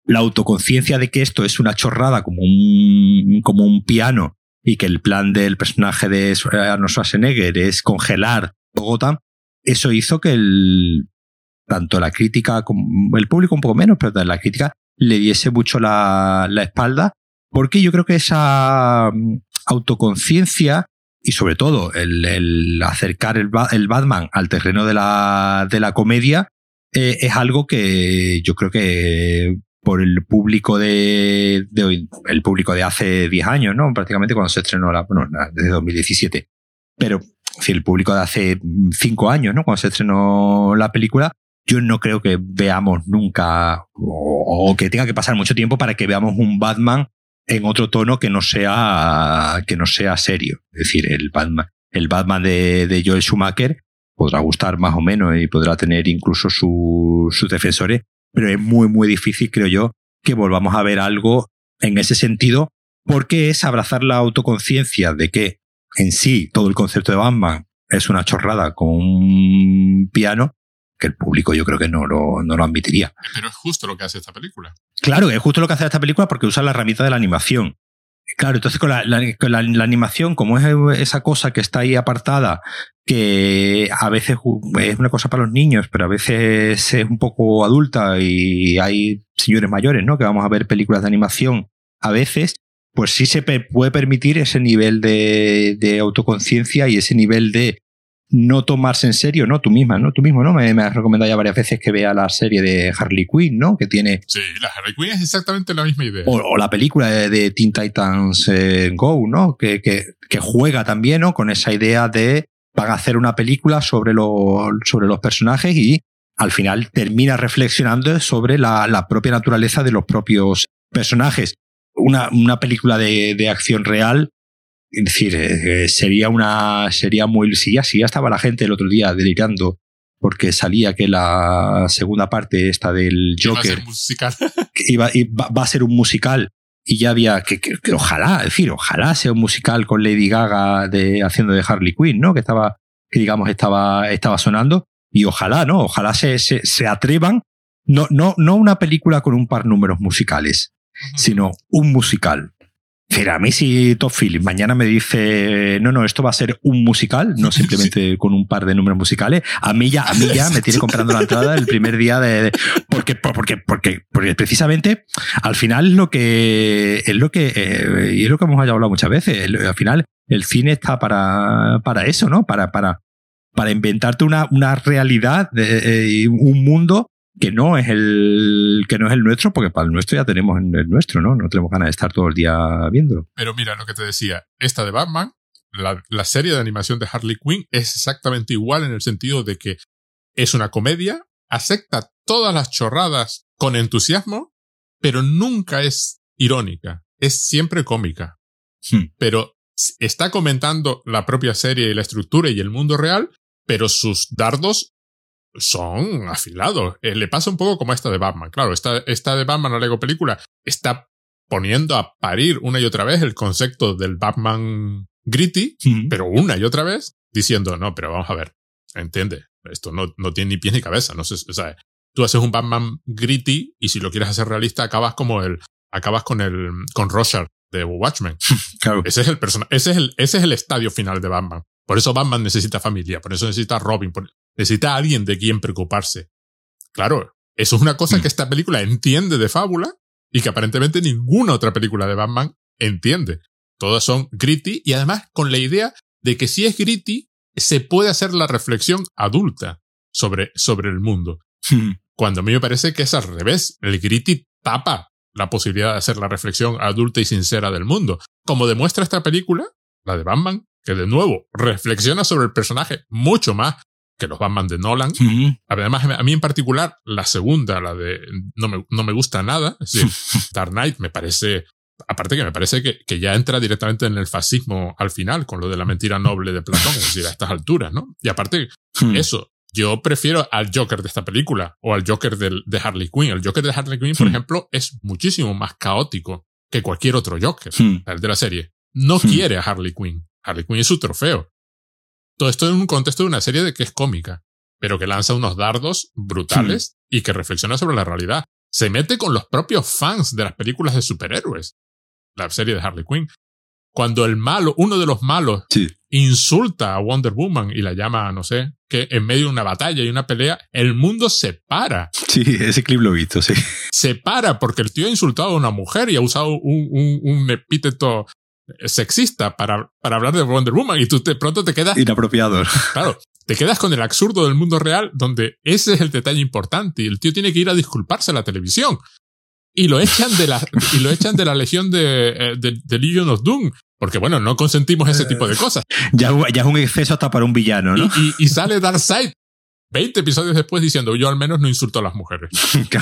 la autoconciencia de que esto es una chorrada como un, como un piano y que el plan del personaje de Arnold Schwarzenegger es congelar Bogotá, eso hizo que el, tanto la crítica como el público un poco menos, pero la crítica le diese mucho la, la espalda, porque yo creo que esa mm, autoconciencia y sobre todo el, acercar el, el, Batman al terreno de la, de la comedia eh, es algo que yo creo que por el público de, hoy, el público de hace 10 años, ¿no? Prácticamente cuando se estrenó la, bueno, desde 2017. Pero, si el público de hace 5 años, ¿no? Cuando se estrenó la película, yo no creo que veamos nunca, o, que tenga que pasar mucho tiempo para que veamos un Batman en otro tono que no sea, que no sea serio. Es decir, el Batman, el Batman de, de Joel Schumacher podrá gustar más o menos y podrá tener incluso su, sus defensores, pero es muy, muy difícil, creo yo, que volvamos a ver algo en ese sentido, porque es abrazar la autoconciencia de que en sí todo el concepto de Batman es una chorrada con un piano, que el público yo creo que no lo, no lo admitiría. Pero es justo lo que hace esta película. Claro, es justo lo que hace esta película porque usa la herramienta de la animación. Claro, entonces con la, la, con la, la animación, como es esa cosa que está ahí apartada, que a veces es una cosa para los niños, pero a veces es un poco adulta y hay señores mayores, ¿no? Que vamos a ver películas de animación a veces, pues sí se puede permitir ese nivel de, de autoconciencia y ese nivel de no tomarse en serio, ¿no? Tú misma, ¿no? Tú mismo, ¿no? Me, me, has recomendado ya varias veces que vea la serie de Harley Quinn, ¿no? Que tiene... Sí, la Harley Quinn es exactamente la misma idea. O, o la película de, de, Teen Titans eh, Go, ¿no? Que, que, que, juega también, ¿no? Con esa idea de van a hacer una película sobre, lo, sobre los personajes y al final termina reflexionando sobre la, la propia naturaleza de los propios personajes. Una, una película de, de acción real es decir, eh, sería una, sería muy, si ya, si ya estaba la gente el otro día delirando porque salía que la segunda parte esta del Joker iba a ser musical. iba, iba, va a ser un musical y ya había que, que, que, ojalá, es decir, ojalá sea un musical con Lady Gaga de haciendo de Harley Quinn, ¿no? Que estaba, que digamos estaba, estaba sonando y ojalá, ¿no? Ojalá se, se, se atrevan, no, no, no una película con un par números musicales, uh -huh. sino un musical pero a mí si Top Phillips mañana me dice, no, no, esto va a ser un musical, no simplemente sí. con un par de números musicales, a mí ya, a mí ya me tiene comprando la entrada el primer día de, de porque, porque, porque, porque precisamente al final lo que es lo que, eh, y es lo que hemos hablado muchas veces, el, al final el cine está para, para eso, ¿no? Para, para, para inventarte una, una realidad, de, eh, un mundo que no es el que no es el nuestro, porque para el nuestro ya tenemos el nuestro, ¿no? No tenemos ganas de estar todo el día viendo. Pero mira lo que te decía, esta de Batman, la, la serie de animación de Harley Quinn es exactamente igual en el sentido de que es una comedia, acepta todas las chorradas con entusiasmo, pero nunca es irónica, es siempre cómica. Hmm. Pero está comentando la propia serie y la estructura y el mundo real, pero sus dardos son afilados. Eh, le pasa un poco como esta de Batman. Claro, esta, esta de Batman, la Lego película, está poniendo a parir una y otra vez el concepto del Batman gritty, pero una y otra vez diciendo, no, pero vamos a ver, entiende, esto no, no tiene ni pies ni cabeza, no sé, o sea, tú haces un Batman gritty y si lo quieres hacer realista acabas como el, acabas con el, con Rorschach de Watchmen. Claro. Ese es el persona, ese es el, ese es el estadio final de Batman. Por eso Batman necesita familia, por eso necesita Robin, por- necesita a alguien de quien preocuparse. Claro, eso es una cosa Mm. que esta película entiende de fábula y que aparentemente ninguna otra película de Batman entiende. Todas son gritty y además con la idea de que si es gritty, se puede hacer la reflexión adulta sobre, sobre el mundo. Hmm. Cuando a mí me parece que es al revés. El gritty tapa la posibilidad de hacer la reflexión adulta y sincera del mundo. Como demuestra esta película, la de Batman, que de nuevo reflexiona sobre el personaje mucho más que los Batman de Nolan. Además, a mí en particular, la segunda, la de no me, no me gusta nada, es decir, Dark Knight me parece, aparte que me parece que, que ya entra directamente en el fascismo al final, con lo de la mentira noble de Platón, es decir, a estas alturas, ¿no? Y aparte, eso, yo prefiero al Joker de esta película o al Joker del- de, Harley Quinn. El Joker de Harley Quinn, por ejemplo, es muchísimo más caótico que cualquier otro Joker, el de la serie. No quiere a Harley Quinn. Harley Quinn es su trofeo. Todo esto en un contexto de una serie de que es cómica, pero que lanza unos dardos brutales y que reflexiona sobre la realidad. Se mete con los propios fans de las películas de superhéroes. La serie de Harley Quinn. Cuando el malo, uno de los malos, Sí. insulta a Wonder Woman y la llama, no sé, que en medio de una batalla y una pelea, el mundo se para. Sí, ese clip lo he visto, sí. Se para porque el tío ha insultado a una mujer y ha usado un, un, un epíteto sexista para, para hablar de Wonder Woman y tú de pronto te quedas, Inapropiado. claro, te quedas con el absurdo del mundo real donde ese es el detalle importante y el tío tiene que ir a disculparse a la televisión. Y lo echan de la, y lo echan de la legión de, eh, de, de Legion of Doom. Porque bueno, no consentimos ese tipo de cosas. Ya, ya es un exceso hasta para un villano, ¿no? Y, y, y sale Darkseid 20 episodios después diciendo yo al menos no insulto a las mujeres.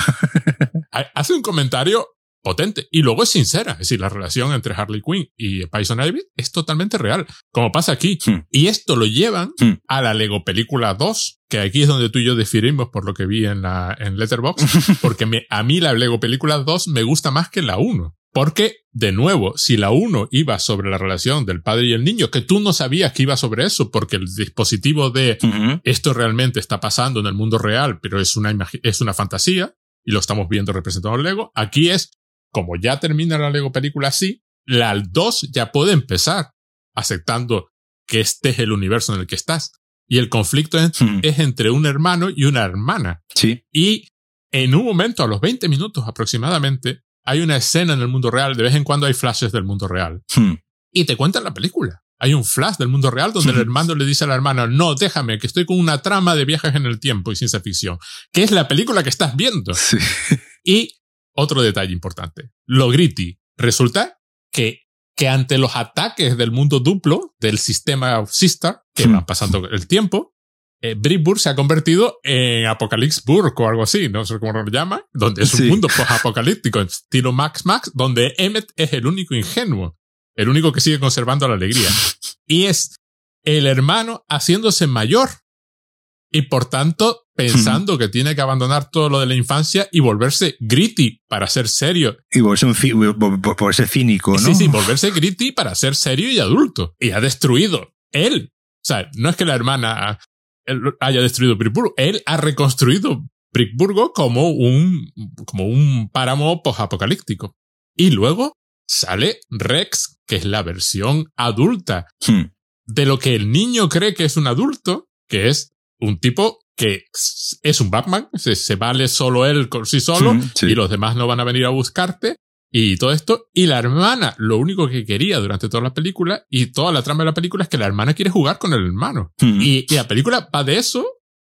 Ha- Hace un comentario potente y luego es sincera. Es decir, la relación entre Harley Quinn y Poison Ivy es totalmente real, como pasa aquí. Hmm. Y esto lo llevan Hmm. a la Lego Película 2, que aquí es donde tú y yo difirimos por lo que vi en la en Letterboxd, porque me- a mí la Lego Película 2 me gusta más que la 1. Porque, de nuevo, si la 1 iba sobre la relación del padre y el niño, que tú no sabías que iba sobre eso, porque el dispositivo de Ujú. esto realmente está pasando en el mundo real, pero es una, es una fantasía y lo estamos viendo representado en Lego. Aquí es, como ya termina la Lego película así, la 2 ya puede empezar aceptando que este es el universo en el que estás. Y el conflicto es, Hmm. es entre un hermano y una hermana. Sí. Y en un momento, a los 20 minutos aproximadamente, hay una escena en el mundo real. De vez en cuando hay flashes del mundo real Hmm. y te cuentan la película. Hay un flash del mundo real donde el hermano le dice a la hermana, no, déjame, que estoy con una trama de viajes en el tiempo y ciencia ficción, que es la película que estás viendo. Sí. Y otro detalle importante, lo gritty. Resulta que, que ante los ataques del mundo duplo, del sistema Sistar, que Hmm. van pasando el tiempo, eh, Brickburg se ha convertido en Apocalypse Burg o algo así, no sé cómo lo llama, donde es un Sí. mundo post-apocalíptico, en estilo Max Max, donde Emmet es el único ingenuo, el único que sigue conservando la alegría. Y es el hermano haciéndose mayor y por tanto pensando que tiene que abandonar todo lo de la infancia y volverse gritty para ser serio. Y ser, un ser cínico, ¿no? Sí, sí, volverse gritty para ser serio y adulto. Y ha destruido él. O sea, no es que la hermana haya destruido Brickburgo, él ha reconstruido Brickburgo como un, como un páramo post-apocalíptico. Y luego sale Rex, que es la versión adulta Hmm. de lo que el niño cree que es un adulto, que es un tipo que es un Batman, se, se vale solo él por sí solo sí. y los demás no van a venir a buscarte y todo esto. Y la hermana, lo único que quería durante toda la película y toda la trama de la película es que la hermana quiere jugar con el hermano. Hmm. Y, y la película va de eso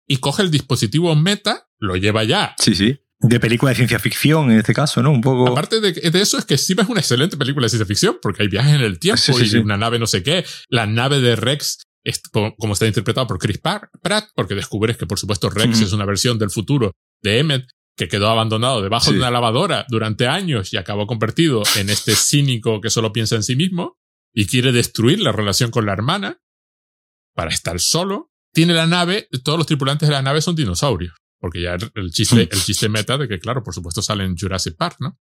y coge el dispositivo meta lo lleva ya. Sí, sí. De película de ciencia ficción, en este caso, ¿no? Un poco. Aparte de, de eso, es que Steam es una excelente película de ciencia ficción, porque hay viajes en el tiempo Sí, sí, y sí. una nave no sé qué. La nave de Rex, como está interpretado por Chris Pratt, porque descubres que, por supuesto, Rex es una versión del futuro de Emmet que quedó abandonado debajo Sí. de una lavadora durante años y acabó convertido en este cínico que solo piensa en sí mismo y quiere destruir la relación con la hermana para estar solo. Tiene la nave, todos los tripulantes de la nave son dinosaurios. Porque ya el- chiste, el chiste meta de que, claro, por supuesto sale en Jurassic Park, ¿no?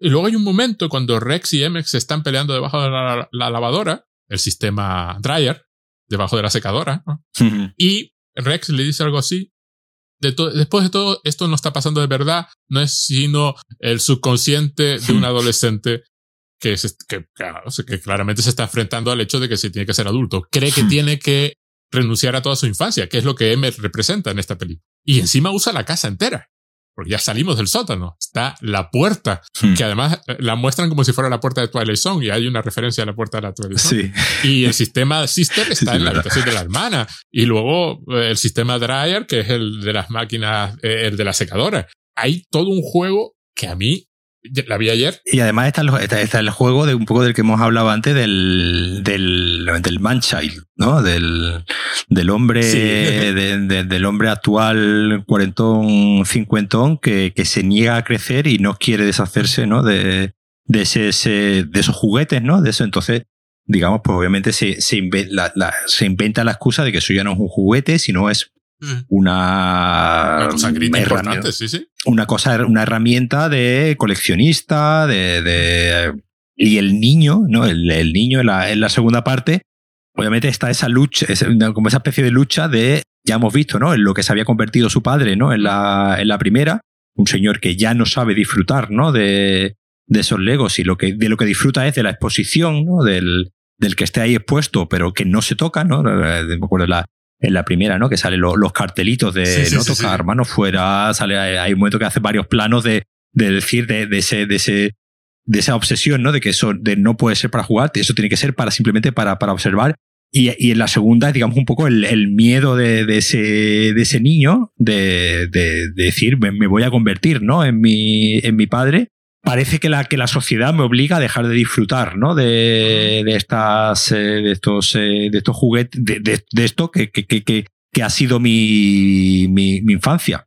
Y luego hay un momento cuando Rex y Emmett se están peleando debajo de la, la lavadora, el sistema dryer, debajo de la secadora, ¿no? Y Rex le dice algo así. De después de todo, esto no está pasando de verdad, no es sino el subconsciente de un adolescente que, se- que, claramente se está enfrentando al hecho de que se tiene que ser adulto. Cree que tiene que renunciar a toda su infancia, que es lo que Emmet representa en esta película. Y encima usa la casa entera, porque ya salimos del sótano. Está la puerta, Hmm. que además eh, la muestran como si fuera la puerta de Twilight Zone, y hay una referencia a la puerta de la Twilight Zone. Sí. Y el sistema Sister está sí, en la habitación de la hermana. Y luego eh, el sistema Dryer, que es el de las máquinas, eh, el de la secadora. Hay todo un juego que a mí, la vi ayer, Y además está el, está, está el juego de un poco del que hemos hablado antes del, del, del man-child, ¿no? Del, del hombre, Sí. de- de- del hombre actual cuarentón, cincuentón, que, que se niega a crecer y no quiere deshacerse, ¿no? De, de ese, ese- de esos juguetes, ¿no? De eso. Entonces, digamos, pues obviamente se, se, inve- la- la- se inventa la excusa de que eso ya no es un juguete, sino es una, una cosa importante, sí, sí. una cosa, una herramienta de coleccionista, de, de y el niño, ¿no? El, el niño en la, en la segunda parte, obviamente está esa lucha, como esa especie de lucha de, ya hemos visto, ¿no? En lo que se había convertido su padre, ¿no? En la, en la primera, un señor que ya no sabe disfrutar, ¿no? De, de esos legos y lo que, de lo que disfruta es de la exposición, ¿no? Del, del que esté ahí expuesto, pero que no se toca, ¿no? Eh, Me acuerdo la, en la primera, ¿no? Que salen lo- los cartelitos de Sí, no sí, tocar, sí. mano fuera, sale, hay un momento que hace varios planos de, de decir de, de ese, de ese, de esa obsesión, ¿no? De que eso de no puede ser para jugar, eso tiene que ser para simplemente para, para observar. Y, y en la segunda, digamos, un poco el, el miedo de, de ese, de ese niño de, de, de decir, me, me voy a convertir, ¿no? En mi, en mi padre. Parece que la, que la sociedad me obliga a dejar de disfrutar, ¿no? De, de estas, eh, de estos, eh, de estos juguetes, de, de, de esto que, que, que, que, que ha sido mi, mi, mi infancia.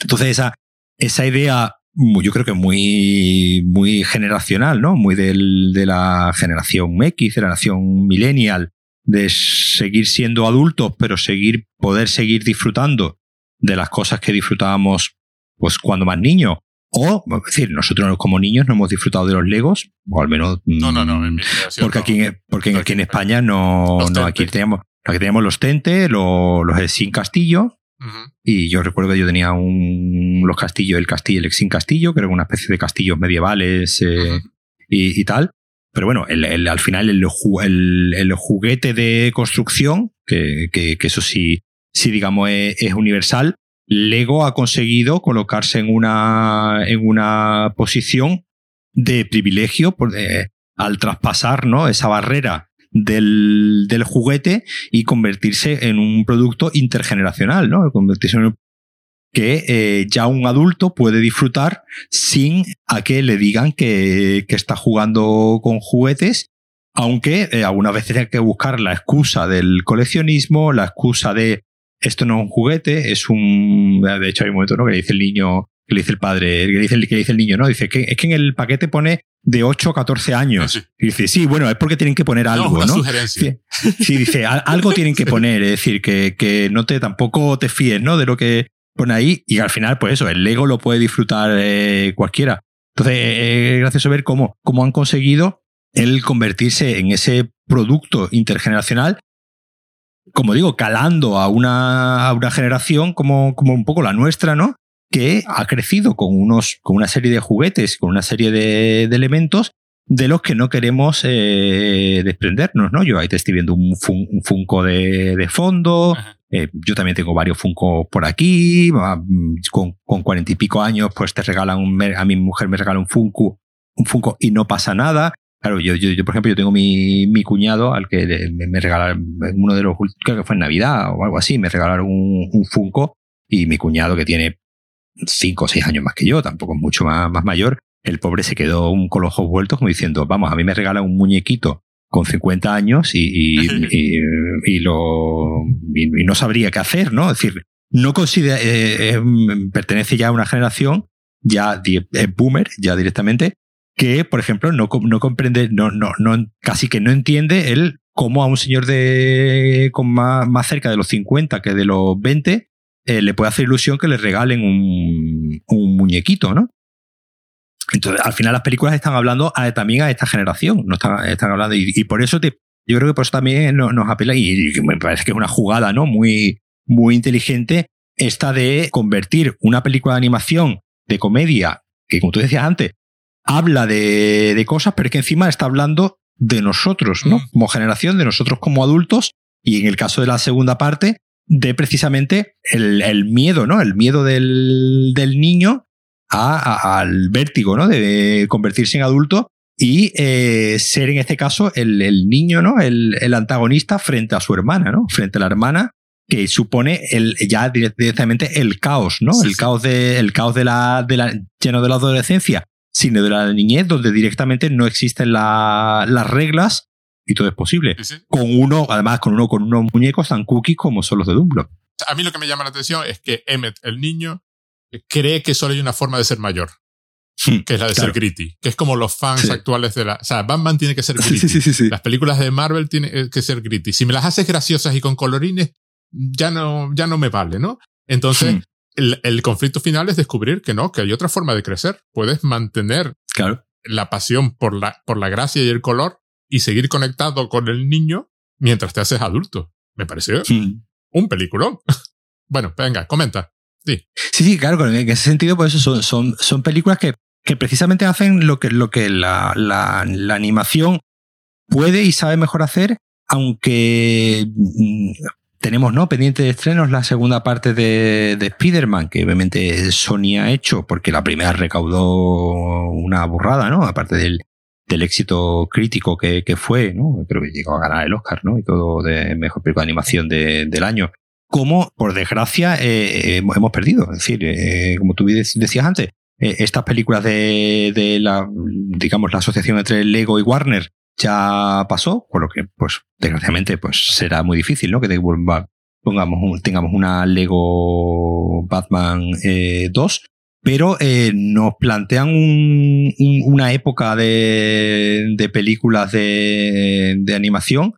Entonces, esa, esa idea, yo creo que muy, muy generacional, ¿no? Muy del, de la generación X, de la generación millennial, de seguir siendo adultos, pero seguir, poder seguir disfrutando de las cosas que disfrutábamos, pues, cuando más niños. O, es decir, nosotros como niños no hemos disfrutado de los Legos, o al menos. No, no, no. mm, porque aquí, en- porque aquí en España no, no aquí teníamos, aquí teníamos los Tente, los, los Sin Castillo, y yo recuerdo que yo tenía un, los castillos, el castillo, el Sin Castillo, que era una especie de castillos medievales eh, y, y tal. Pero bueno, el, el- al final el, el- el juguete de construcción, que, que- que eso sí, sí digamos es, es universal, Lego ha conseguido colocarse en una, en una posición de privilegio eh, al traspasar ¿no? esa barrera del, del juguete y convertirse en un producto intergeneracional, ¿no? Convertirse en un- que eh, ya un adulto puede disfrutar sin a que le digan que, que está jugando con juguetes, aunque eh, algunas veces hay que buscar la excusa del coleccionismo, la excusa de esto no es un juguete, es un... De hecho hay un momento ¿no? que le dice el niño, que le dice el padre, que le dice el, que le dice el niño, ¿no? Dice que es que en el paquete pone de 8 a 14 años. Sí. Y dice, sí, bueno, es porque tienen que poner algo, no, una ¿no? sugerencia. Sí, sí, dice, "Al- algo tienen que poner, es decir, que, que no te tampoco te fíes, ¿no? De lo que pone ahí y al final, pues eso, el Lego lo puede disfrutar eh, cualquiera. Entonces, eh, es gracioso ver cómo, cómo han conseguido el convertirse en ese producto intergeneracional, como digo, calando a una, a una generación como, como un poco la nuestra, ¿no? Que ha crecido con unos, con una serie de juguetes, con una serie de, de elementos de los que no queremos eh, desprendernos, ¿no? Yo ahí te estoy viendo un, fun- un Funko de, de fondo, eh, yo también tengo varios Funko por aquí, con, cuarenta y pico años, pues te regalan un, a mi mujer me regala un Funko, un Funko y no pasa nada. Claro, yo, yo, yo, por ejemplo, yo tengo mi, mi cuñado al que me, me regalaron, uno de los, creo que fue en Navidad o algo así, me regalaron un, un Funko y mi cuñado que tiene cinco o seis años más que yo, tampoco es mucho más, más mayor, el pobre se quedó un con los ojos vueltos como diciendo, vamos, a mí me regalan un muñequito con 50 años y, y, y, lo, y, no sabría qué hacer, ¿no? Es decir, no considera, eh, eh, pertenece ya a una generación, ya es boomer, ya directamente, que, por ejemplo, no, no comprende, no, no, no, casi que no entiende el cómo a un señor de con más, más cerca de los 50 que de los 20 eh, le puede hacer ilusión que le regalen un, un muñequito, ¿no? Entonces, al final las películas están hablando también a esta generación, no están, están hablando, y, por eso te, yo creo que por eso también nos, nos apela, y, me parece que es una jugada, ¿no? Muy, muy inteligente, esta de convertir una película de animación de comedia, que como tú decías antes, habla de, de cosas, pero que encima está hablando de nosotros, ¿no? Mm. Como generación, de nosotros como adultos, y en el caso de la segunda parte, de precisamente el, el miedo, ¿no? El miedo del, del niño al vértigo, ¿no? De convertirse en adulto y eh, ser en este caso el, el niño, ¿no? El, el, antagonista frente a su hermana, ¿no? Frente a la hermana que supone el, ya directamente el caos, ¿no? el caos de, el caos de la, de la, lleno de la adolescencia, sino de la niñez, donde directamente no existen la, las reglas y todo es posible. Con uno, además, con uno, con unos muñecos tan cookies como son los de Dumbledore. A mí lo que me llama la atención es que Emmet, el niño, cree que solo hay una forma de ser mayor. Hmm, que es la de ser gritty, que es como los fans actuales de la... O sea, Batman tiene que ser gritty. las películas de Marvel tienen que ser gritty. Si me las haces graciosas y con colorines, ya no, ya no me vale, ¿no? Entonces, hmm. El, el, conflicto final es descubrir que no, que hay otra forma de crecer. Puedes mantener claro. la pasión por la, por la gracia y el color y seguir conectado con el niño mientras te haces adulto. Me pareció hmm. un peliculón. bueno, venga, comenta. Sí. Sí, sí, claro, en ese sentido, pues eso son, son, son películas que, que precisamente hacen lo que, lo que la, la, la animación puede y sabe mejor hacer, aunque mm, tenemos no pendiente de estrenos la segunda parte de, de Spider-Man, que obviamente Sony ha hecho, porque la primera recaudó una burrada, ¿no? Aparte del, del éxito crítico que, que fue, ¿no? Creo que llegó a ganar el Oscar, ¿no? Y todo de mejor película de animación de, del año como, por desgracia, eh, hemos perdido. Es decir, eh, como tú decías antes, eh, estas películas de, de, la, digamos, la asociación entre Lego y Warner ya pasó, por lo que, pues, desgraciadamente, pues será muy difícil, ¿no? Que pongamos, tengamos una Lego Batman 2, pero nos plantean un, una época de, de películas de, de animación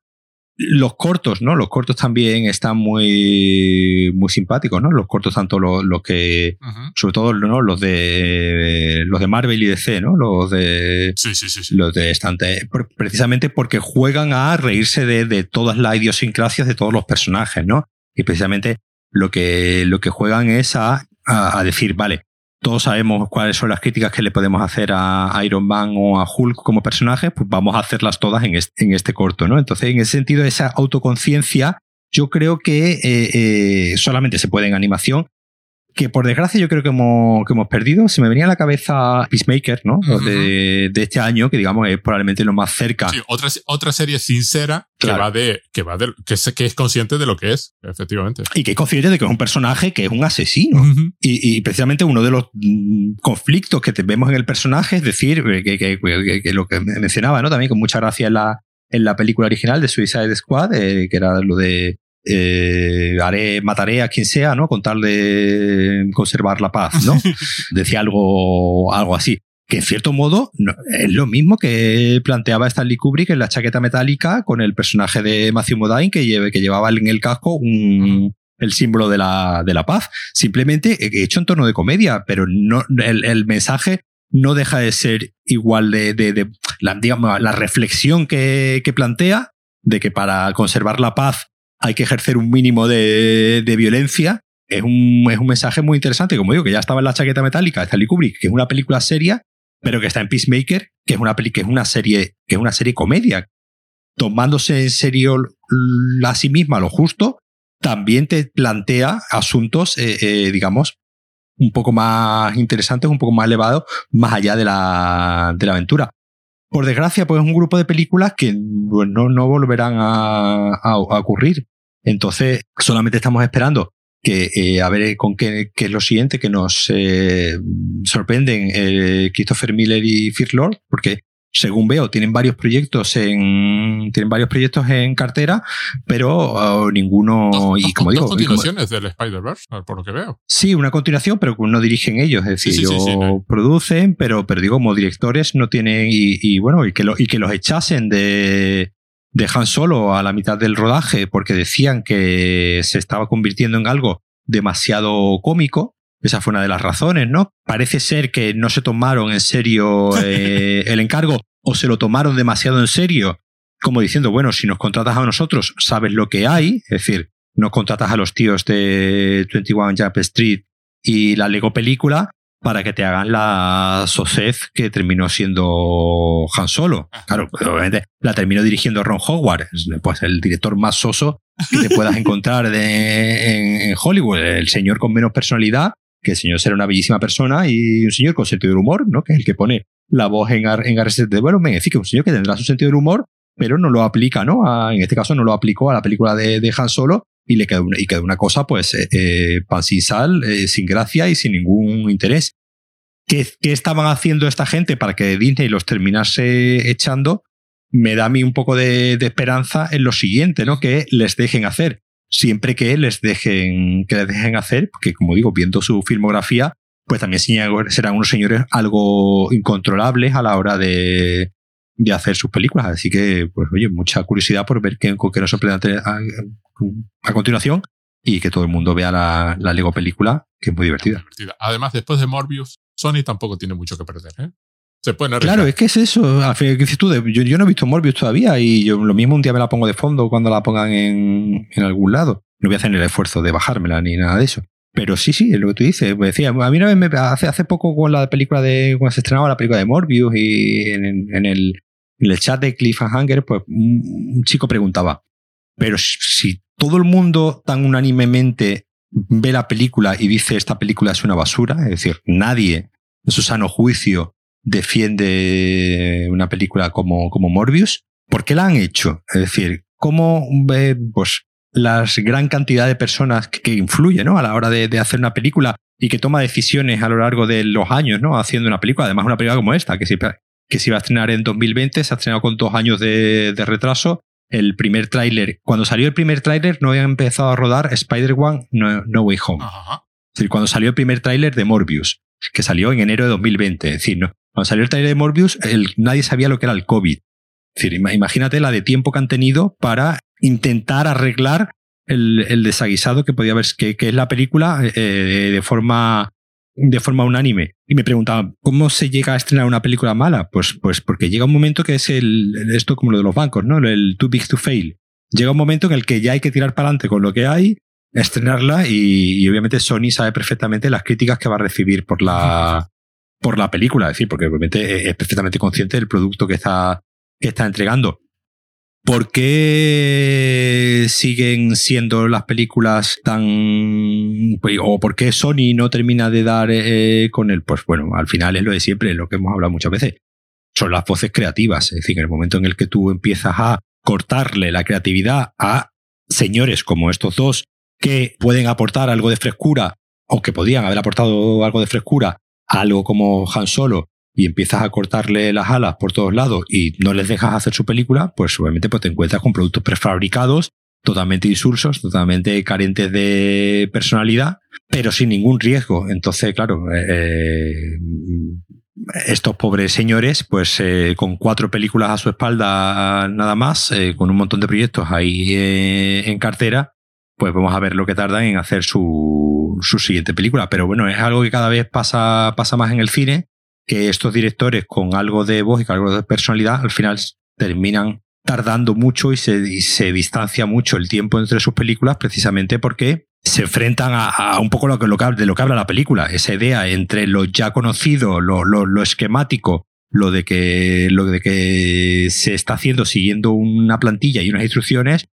los cortos, ¿no? Los cortos también están muy, muy simpáticos, ¿no? Los cortos, tanto los, los que, sobre todo, ¿no? Los de, los de Marvel y DC, ¿no? Los de, sí, sí, sí, los de estante, precisamente porque juegan a reírse de, de todas las idiosincrasias de todos los personajes, ¿no? Y precisamente lo que, lo que juegan es a, a decir, vale, todos sabemos cuáles son las críticas que le podemos hacer a Iron Man o a Hulk como personajes, pues vamos a hacerlas todas en este, en este corto, ¿no? Entonces, en ese sentido, esa autoconciencia, yo creo que eh, eh, solamente se puede en animación que por desgracia yo creo que hemos, que hemos perdido. Se me venía a la cabeza Peacemaker, ¿no? de, de, este año, que digamos es probablemente lo más cerca. Sí, otra, otra serie sincera que va de, que va de, que es, que es consciente de lo que es, efectivamente. Y que es consciente de que es un personaje que es un asesino. y, y, precisamente uno de los mm, conflictos que vemos en el personaje es decir, eh, que, que, que, lo que mencionaba, ¿no? También con mucha gracia en la, en la película original de Suicide Squad, eh, que era lo de eh, haré, mataré a quien sea, ¿no? Con tal de conservar la paz, ¿no? Decía algo, algo así. Que en cierto modo es lo mismo que planteaba Stanley Kubrick en la chaqueta metálica con el personaje de Matthew Modine que, lleve, que llevaba en el casco el símbolo de la, de la paz. Simplemente hecho en tono de comedia, pero no, el, el mensaje no deja de ser igual de, de, la, digamos, la reflexión que, que plantea de que para conservar la paz hay que ejercer un mínimo de, de violencia. Es un, es un, mensaje muy interesante, como digo, que ya estaba en la chaqueta metálica Stanley Kubrick, que es una película seria, pero que está en Peacemaker, que es una, que es una serie, que es una serie comedia. Tomándose en serio a sí misma lo justo, también te plantea asuntos, eh, eh, digamos, un poco más interesantes, un poco más elevados, más allá de la, de la aventura por desgracia, pues es un grupo de películas que pues, no, no volverán a, a, ocurrir. Entonces, solamente estamos esperando que eh, a ver con qué, qué, es lo siguiente que nos eh, sorprenden eh, Christopher Miller y Fear Lord, porque según veo, tienen varios proyectos en tienen varios proyectos en cartera, pero uh, ninguno dos, y como digo, continuaciones como, del Spider-Verse, por lo que veo. Sí, una continuación, pero no dirigen ellos, es decir, sí, sí, ellos sí, no. producen, pero pero digo como directores no tienen y, y bueno, y que lo, y que los echasen de de Han Solo a la mitad del rodaje porque decían que se estaba convirtiendo en algo demasiado cómico. Esa fue una de las razones, ¿no? Parece ser que no se tomaron en serio eh, el encargo o se lo tomaron demasiado en serio, como diciendo, bueno, si nos contratas a nosotros, sabes lo que hay, es decir, no contratas a los tíos de 21 Jump Street y la Lego película para que te hagan la socez que terminó siendo Han Solo. Claro, obviamente la terminó dirigiendo Ron Howard, pues el director más soso que te puedas encontrar de, en, en, Hollywood, el señor con menos personalidad, que el señor será una bellísima persona y un señor con sentido del humor, ¿no? Que es el que pone la voz en, en Arrested Development, es decir, que un señor que tendrá su sentido del humor, pero no lo aplica, ¿no? A, en este caso no lo aplicó a la película de, de Han Solo y le quedó una, y quedó una cosa, pues, eh, eh, pan sin sal, eh, sin gracia y sin ningún interés. ¿Qué, ¿Qué, estaban haciendo esta gente para que Disney los terminase echando? Me da a mí un poco de, esperanza en lo siguiente, ¿no? Que les dejen hacer. Siempre que les dejen, que les dejen hacer, porque como digo, viendo su filmografía, pues también serán unos señores algo incontrolables a la hora de, de hacer sus películas. Así que, pues oye, mucha curiosidad por ver qué, qué nos sorprende a, a, continuación y que todo el mundo vea la, la, Lego película, que es muy divertida. Además, después de Morbius, Sony tampoco tiene mucho que perder. ¿eh? Se pueden Claro, es que es eso. ¿Qué dices tú? Yo, yo, no he visto Morbius todavía y yo lo mismo un día me la pongo de fondo cuando la pongan en, en algún lado. No voy a hacer el esfuerzo de bajármela ni nada de eso. Pero sí, sí, es lo que tú dices. Pues decía, a mí una vez me, hace, hace poco con la película de, cuando se estrenaba la película de Morbius y en, en, el, en el chat de Cliffhanger, pues un, un chico preguntaba, pero si todo el mundo tan unánimemente ve la película y dice esta película es una basura, es decir, nadie en su sano juicio defiende una película como, como Morbius, ¿por qué la han hecho? Es decir, ¿cómo ve, pues, la gran cantidad de personas que, que influye ¿no? a la hora de, de, hacer una película y que toma decisiones a lo largo de los años ¿no? haciendo una película. Además, una película como esta, que se, que se iba a estrenar en 2020, se ha estrenado con dos años de, de retraso. El primer tráiler, cuando salió el primer tráiler, no había empezado a rodar Spider-Man no, no, Way Home. Ajá. Es decir, cuando salió el primer tráiler de Morbius, que salió en enero de 2020. Es decir, no, cuando salió el tráiler de Morbius, el, nadie sabía lo que era el COVID. Es decir, imagínate la de tiempo que han tenido para intentar arreglar el, el desaguisado que podía haber, que, que es la película eh, de forma de forma unánime. Y me preguntaban, ¿cómo se llega a estrenar una película mala? Pues, pues porque llega un momento que es el, esto como lo de los bancos, ¿no? El too big to fail. Llega un momento en el que ya hay que tirar para adelante con lo que hay, estrenarla y, y obviamente Sony sabe perfectamente las críticas que va a recibir por la, por la película, es decir, porque obviamente es perfectamente consciente del producto que está, que está entregando. ¿Por qué siguen siendo las películas tan... o por qué Sony no termina de dar eh, con él? Pues bueno, al final es lo de siempre, es lo que hemos hablado muchas veces. Son las voces creativas, es decir, en el momento en el que tú empiezas a cortarle la creatividad a señores como estos dos que pueden aportar algo de frescura o que podían haber aportado algo de frescura a algo como Han Solo y empiezas a cortarle las alas por todos lados y no les dejas hacer su película, pues obviamente pues te encuentras con productos prefabricados, totalmente insulsos, totalmente carentes de personalidad, pero sin ningún riesgo. Entonces, claro, eh, estos pobres señores, pues eh, con cuatro películas a su espalda nada más, eh, con un montón de proyectos ahí en cartera, pues vamos a ver lo que tardan en hacer su, su siguiente película. Pero bueno, es algo que cada vez pasa, pasa más en el cine que estos directores con algo de voz y con algo de personalidad al final terminan tardando mucho y se, y se distancia mucho el tiempo entre sus películas precisamente porque se enfrentan a, un poco lo que, lo que, de lo que habla la película, esa idea entre lo ya conocido, lo, lo, lo esquemático, lo de que lo de que se está haciendo siguiendo una plantilla y unas instrucciones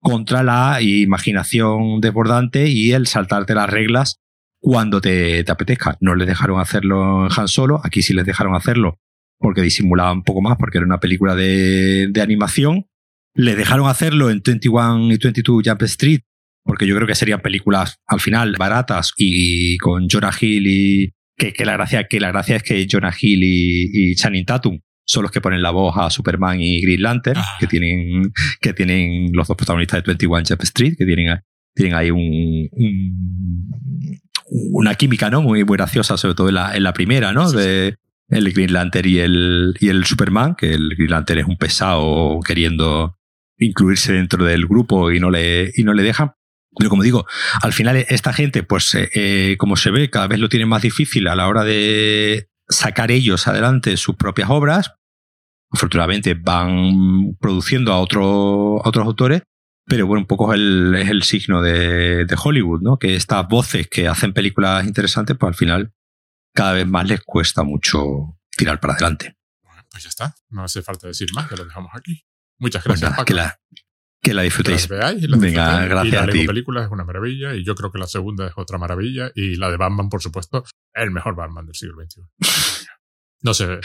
contra la imaginación desbordante y el saltarte las reglas cuando te, te apetezca. No les dejaron hacerlo en Han Solo, aquí sí les dejaron hacerlo porque disimulaba un poco más, porque era una película de, de animación. Les dejaron hacerlo en 21 y 22 Jump Street, porque yo creo que serían películas al final baratas y con Jonah Hill y que, que la gracia que la gracia es que Jonah Hill y, y Channing Tatum son los que ponen la voz a Superman y Green Lantern, Ah. que tienen que tienen los dos protagonistas de 21 Jump Street, que tienen tienen ahí un, un- una química no muy, muy graciosa, sobre todo en la, en la primera, ¿no? Sí, de el Green Lantern y el, y el Superman, que el Green Lantern es un pesado queriendo incluirse dentro del grupo y no le, y no le dejan. Pero como digo, al final esta gente, pues eh, eh, como se ve, cada vez lo tienen más difícil a la hora de sacar ellos adelante sus propias obras. Afortunadamente van produciendo a, otro- a otros autores, pero bueno, un poco es el, es el signo de, de Hollywood, ¿no? Que estas voces que hacen películas interesantes, pues al final cada vez más les cuesta mucho tirar para adelante. Bueno, pues ya está. No hace falta decir más, que lo dejamos aquí. Muchas Pues gracias, nada, Paco. que la, que la Que disfrutéis. las veáis las Venga, disfrutéis. gracias y la a ti. película es una maravilla y yo creo que la segunda es otra maravilla y la de Batman, por supuesto, el mejor Batman del siglo XXI. No sé,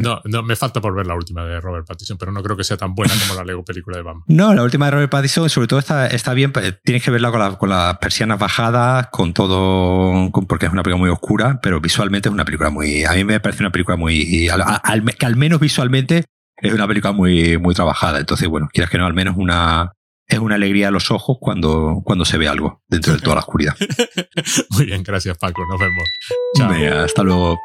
no, no, me falta por ver la última de Robert Pattinson, pero no creo que sea tan buena como la Lego película de Batman. No, la última de Robert Pattinson, sobre todo está, está bien, tienes que verla con, la- con las persianas bajadas, con todo, con- porque es una película muy oscura, pero visualmente es una película muy, a mí me parece una película muy, al- al- que al menos visualmente es una película muy, muy trabajada. Entonces, bueno, quieras que no, al menos una, es una alegría a los ojos cuando, cuando se ve algo dentro de toda la oscuridad. Muy bien, gracias Paco, nos vemos. Chao. Venga, hasta luego.